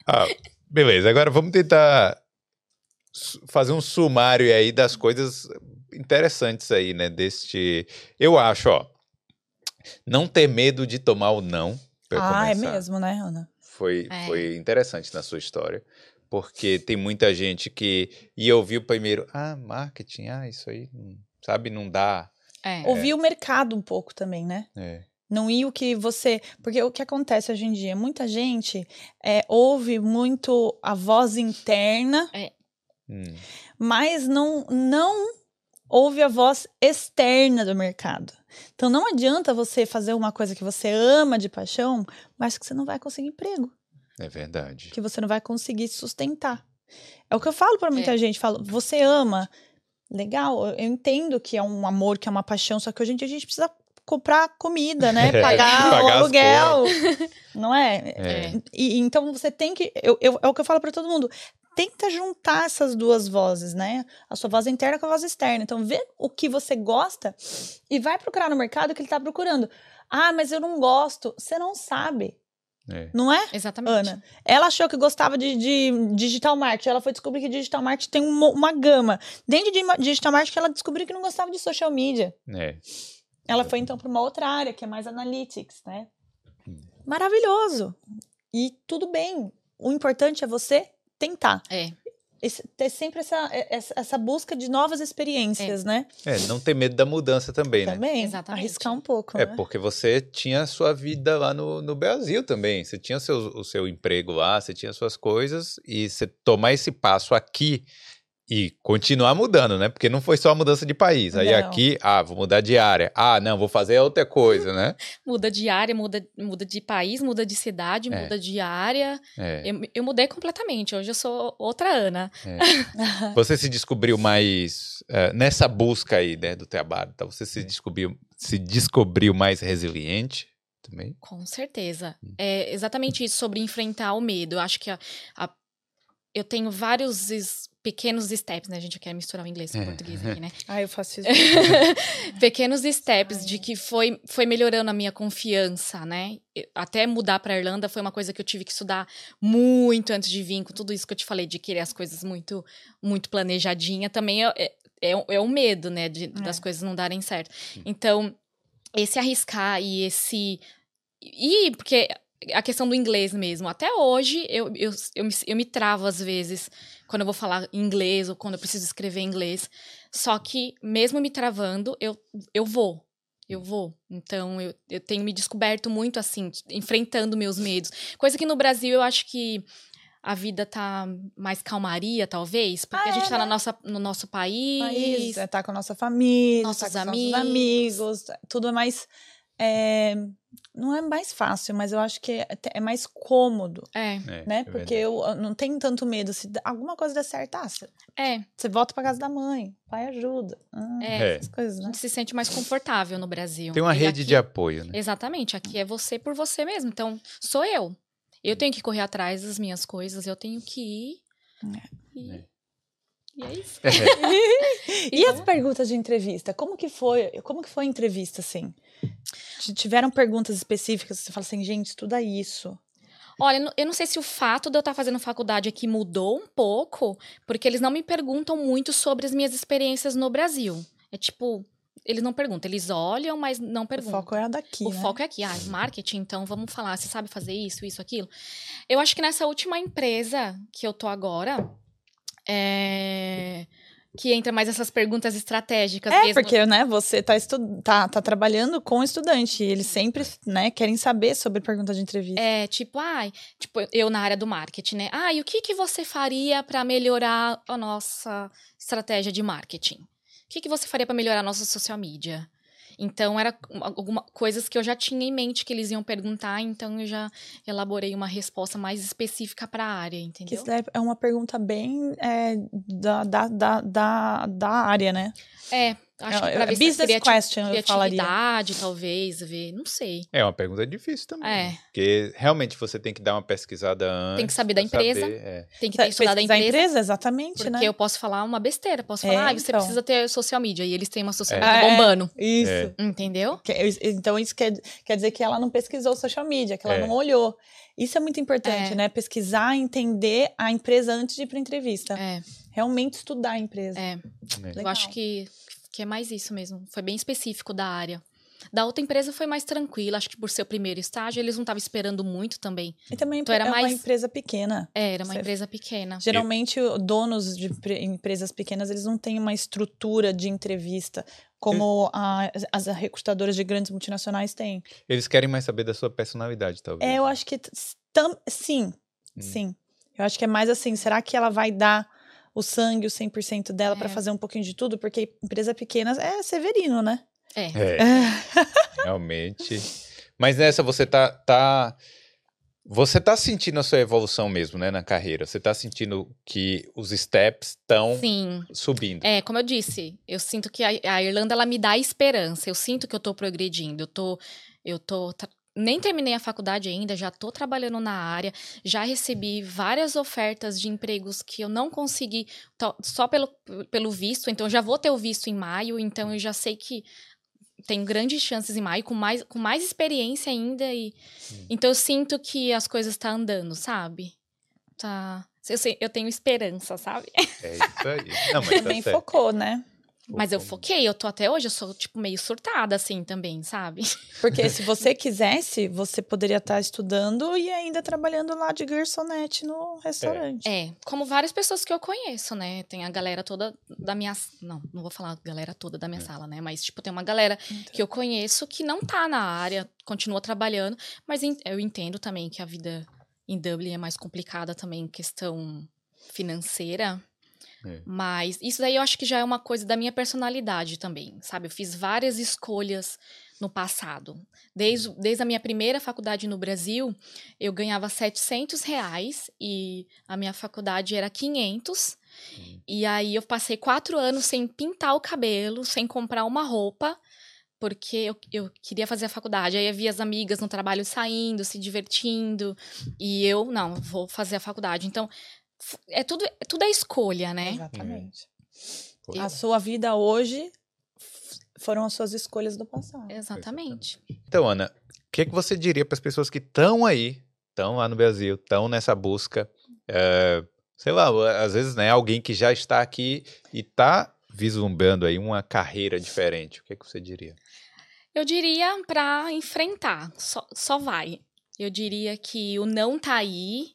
Ah, beleza, agora vamos tentar fazer um sumário aí das coisas interessantes aí, né? Deste. Eu acho, ó. Não ter medo de tomar o não. Ah, é começar. mesmo, né, Ana? Foi, É. foi interessante na sua história. Porque tem muita gente que ia ouvir o primeiro, ah, marketing, ah, isso aí, hum, sabe, não dá. É. Ouvir o mercado um pouco também, né? É. Não ir o que você. Porque o que acontece hoje em dia? Muita gente é, ouve muito a voz interna, Hum, mas não, não ouve a voz externa do mercado. Então não adianta você fazer uma coisa que você ama de paixão, mas que você não vai conseguir emprego, é verdade. que você não vai conseguir sustentar. É o que eu falo para muita É. gente, falo, você ama, legal, eu entendo que é um amor, que é uma paixão, só que hoje em dia a gente precisa comprar comida, né? É, Pagar, o pagar as aluguel, não é? É. E, então você tem que. Eu, eu- é o que eu falo para todo mundo. Tenta juntar essas duas vozes, né? A sua voz interna com a voz externa. Então, vê o que você gosta e vai procurar no mercado o que ele tá procurando. Ah, mas eu não gosto. Você não sabe, É. não é? Exatamente. Ana, ela achou que gostava de, de digital marketing. Ela foi descobrir que digital marketing tem uma, uma gama. Dentro de digital marketing, ela descobriu que não gostava de social media. É. Ela foi então para uma outra área, que é mais analytics, né? Hum. Maravilhoso. E tudo bem. O importante é você tentar. É. Esse- ter sempre essa, essa, essa busca de novas experiências, né? É, não ter medo da mudança também, né? Também. Exatamente. Arriscar um pouco, É, né? porque você tinha a sua vida lá no, no Brasil também. Você tinha seu, o seu emprego lá, você tinha suas coisas, e você tomar esse passo aqui e continuar mudando, né? Porque não foi só a mudança de país. Aí Não. aqui, ah, vou mudar de área. Ah, não, vou fazer outra coisa, né? Muda de área, muda, muda de país, muda de cidade, É. muda de área. É. Eu, eu mudei completamente. Hoje eu sou outra Ana. Você se descobriu mais eh, nessa busca aí, né, do trabalho. Tá? Você se descobriu, se descobriu mais resiliente também? Com certeza. Hum. É exatamente isso, sobre enfrentar o medo. Eu acho que a, a- eu tenho vários pequenos steps, né? A gente quer misturar o inglês com o É. português aqui, né? Ah, eu faço isso. pequenos steps de que foi, foi melhorando a minha confiança, né? Até mudar para Irlanda foi uma coisa que eu tive que estudar muito antes de vir, com tudo isso que eu te falei, de querer as coisas muito muito planejadinha, também é, é, é, um- é um medo, né? De, Das coisas não darem certo. Então, esse arriscar e esse. E porque a questão do inglês mesmo. Até hoje, eu, eu, eu, me, eu me travo às vezes quando eu vou falar inglês ou quando eu preciso escrever inglês. Só que, mesmo me travando, eu, eu vou. Eu vou. Então, eu, eu tenho me descoberto muito assim, enfrentando meus medos. Coisa que no Brasil eu acho que a vida tá mais calmaria, talvez, porque Ah, a gente é, tá na né? nossa, no nosso país. país, é, tá com a nossa família, Nossos tá amigos. nossos amigos, tudo é mais. É, não é mais fácil, mas eu acho que é, é mais cômodo, É, É, né? é Porque eu eu não tenho tanto medo. Se alguma coisa der certo, ah, você, é. você volta pra casa da mãe, pai ajuda. Ah, É. Essas coisas, A né? gente se sente mais confortável no Brasil. Tem uma E rede aqui- de apoio, né? Exatamente, aqui é você por você mesmo. Então, sou eu. Eu tenho que correr atrás das minhas coisas, eu tenho que ir. E É. e é isso. E as perguntas de entrevista? Como que foi? Como que foi a entrevista, assim? Tiveram perguntas específicas? Você fala assim, gente, estuda isso. Olha, eu não- sei se o fato de eu estar fazendo faculdade aqui mudou um pouco, porque eles não me perguntam muito sobre as minhas experiências no Brasil. É tipo, eles não perguntam, eles olham, mas não O perguntam. foco é a daqui, O né? foco é aqui, ah, marketing, então vamos falar, você sabe fazer isso, isso, aquilo. Eu acho que nessa última empresa que eu tô agora, é, que entra mais essas perguntas estratégicas É, mesmo. porque, né, você tá, estu... tá, tá trabalhando com estudante e eles sempre, né, querem saber sobre pergunta de entrevista. É, tipo, ai, tipo, eu na área do marketing, né? Ah, e o que, que você faria para melhorar a nossa estratégia de marketing? O que, que você faria para melhorar a nossa social media? Então, era algumas coisas que eu já tinha em mente que eles iam perguntar, então eu já elaborei uma resposta mais específica para a área, Que entendeu? isso daí é uma pergunta bem é, da, da, da, da área, né? É, Acho que pra ver business se question, eu falaria. criatividade, talvez, ver, não sei. É uma pergunta difícil também. É. Porque realmente você tem que dar uma pesquisada antes. Tem que saber da empresa. Saber, é. Tem que ter estudado a empresa. empresa, exatamente, Porque né? eu posso falar uma besteira. Posso É, falar, ah, você então. precisa ter social media. E eles têm uma social É. media É. bombando. Isso. É. Entendeu? Que- Então, isso quer, quer dizer que ela não pesquisou social media, que ela É. não olhou. Isso é muito importante, É. né? Pesquisar, entender a empresa antes de ir para entrevista. É, Realmente estudar a empresa. é. É. Eu Legal. acho que, que é mais isso mesmo. Foi bem específico da área. Da outra empresa foi mais tranquila. Acho que por ser o primeiro estágio, eles não estavam esperando muito também. E também Então era é uma mais- empresa pequena. É, era uma Você- empresa pequena. Geralmente, donos de empre- empresas pequenas, eles não têm uma estrutura de entrevista como a- as recrutadoras de grandes multinacionais têm. Eles querem mais saber da sua personalidade, talvez. É, eu acho que tam- sim, Hum. sim. Eu acho que é mais assim, será que ela vai dar o sangue, o 100% dela pra É. fazer um pouquinho de tudo? Porque empresa pequena é severino, né? É. É, realmente. Mas nessa você tá, tá. Você tá sentindo a sua evolução mesmo, né, na carreira. Você tá sentindo que os steps estão Sim. subindo. É, como eu disse, eu sinto que a, a Irlanda ela me dá esperança. Eu sinto que eu tô progredindo. Eu tô. Eu tô. Nem terminei a faculdade ainda, já tô trabalhando na área, já recebi várias ofertas de empregos que eu não consegui só pelo, pelo visto, então eu já vou ter o visto em maio, então eu já sei que tenho grandes chances em maio, com mais, com mais experiência ainda, e então eu sinto que as coisas estão andando, sabe? Tá. Eu, sei- eu tenho esperança, sabe? É isso aí. Não, mas tá Também certo. focou, né? Mas eu foquei, eu tô até hoje, eu sou, tipo, meio surtada, assim, também, sabe? Porque se você quisesse, você poderia estar estudando e ainda trabalhando lá de garçonete no restaurante. É, como várias pessoas que eu conheço, né? Tem a galera toda da minha. Não, não vou falar galera toda da minha sala, né? Mas, tipo, tem uma galera que eu conheço que não tá na área, continua trabalhando, mas eu entendo também que a vida em Dublin é mais complicada também em questão financeira. É. Mas isso daí eu acho que já é uma coisa da minha personalidade também, sabe? Eu fiz várias escolhas no passado. Desde, desde a minha primeira faculdade no Brasil, eu ganhava 700 reais e a minha faculdade era 500. E aí eu passei quatro anos sem pintar o cabelo, sem comprar uma roupa, porque eu, eu queria fazer a faculdade. Aí eu via as amigas no trabalho saindo, se divertindo, e eu, não, vou fazer a faculdade. Então, é tudo, é tudo é escolha, né? Exatamente. Pô, A sua vida hoje foram as suas escolhas do passado. Exatamente. Então, Ana, o que, que você diria para as pessoas que estão aí, estão lá no Brasil, estão nessa busca? é, sei lá, às vezes, né, alguém que já está aqui e está vislumbrando aí uma carreira diferente. O que, que você diria? Eu diria pra enfrentar, só, só vai. Eu diria que o não tá aí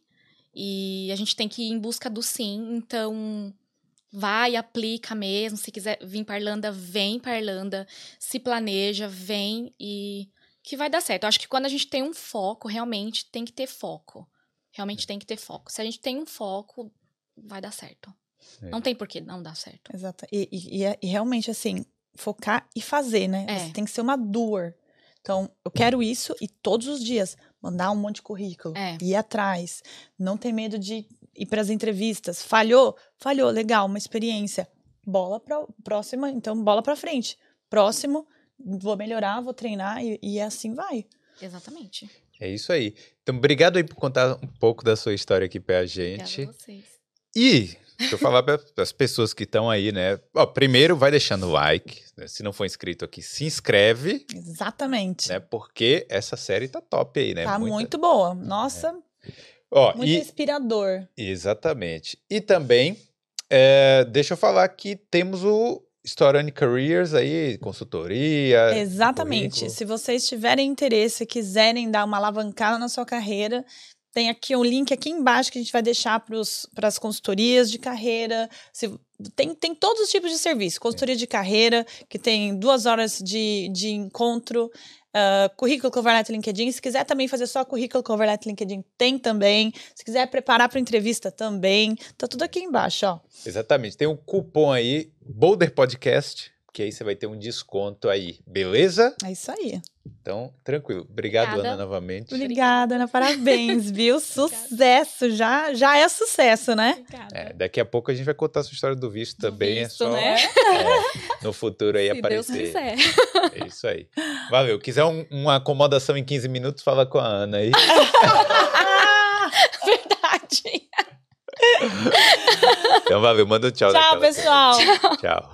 e a gente tem que ir em busca do sim, então vai, aplica mesmo. Se quiser vir pra Irlanda, vem pra Irlanda, se planeja, vem e que vai dar certo. Eu acho que quando a gente tem um foco, realmente tem que ter foco. Realmente tem que ter foco. Se a gente tem um foco, vai dar certo. É. Não tem por que não dar certo. Exato. E, e- e é- e realmente, assim, focar e fazer, né? É. Você tem que ser uma doer. Então, eu quero isso e todos os dias mandar um monte de currículo, É. ir atrás, não ter medo de ir para as entrevistas. Falhou? Falhou, legal, uma experiência. Bola para próxima, então bola para frente. Próximo, vou melhorar, vou treinar e, e assim vai. Exatamente. É isso aí. Então, obrigado aí por contar um pouco da sua história aqui pra Obrigada gente. a vocês. E deixa eu falar para as pessoas que estão aí, né? Ó, primeiro, vai deixando o like. né? Se não for inscrito aqui, se inscreve, Exatamente. né? Porque essa série tá top aí, né? tá Muita- muito boa. Nossa, Ó, muito e inspirador. exatamente. E também, é, deixa eu falar que temos o Story and Careers aí, consultoria. Exatamente. currículo. Se vocês tiverem interesse, quiserem dar uma alavancada na sua carreira, tem aqui um link aqui embaixo que a gente vai deixar para as consultorias de carreira. Se- tem, tem todos os tipos de serviço. Consultoria de carreira, que tem duas horas de, de encontro. ah, currículo Coverlet LinkedIn. Se quiser também fazer só currículo Coverlet LinkedIn, tem também. Se quiser preparar para entrevista, também. Tá tudo aqui embaixo, ó. Exatamente. Tem um cupom aí, Boulder Podcast, que aí você vai ter um desconto aí, beleza? É isso aí. Então, tranquilo. Obrigado, Obrigada. Ana, novamente. Obrigada, Ana. Parabéns, viu? Sucesso. Já, já é sucesso, né? É, daqui a pouco a gente vai contar a sua história do visto Do também. visto, é só né? é, no futuro aí Se Deus aparecer. quiser. É isso aí. Valeu. Quiser um- uma acomodação em 15 minutos, fala com a Ana aí. Verdade. Então, valeu. Manda um tchau. Tchau, daquela- pessoal. Tchau.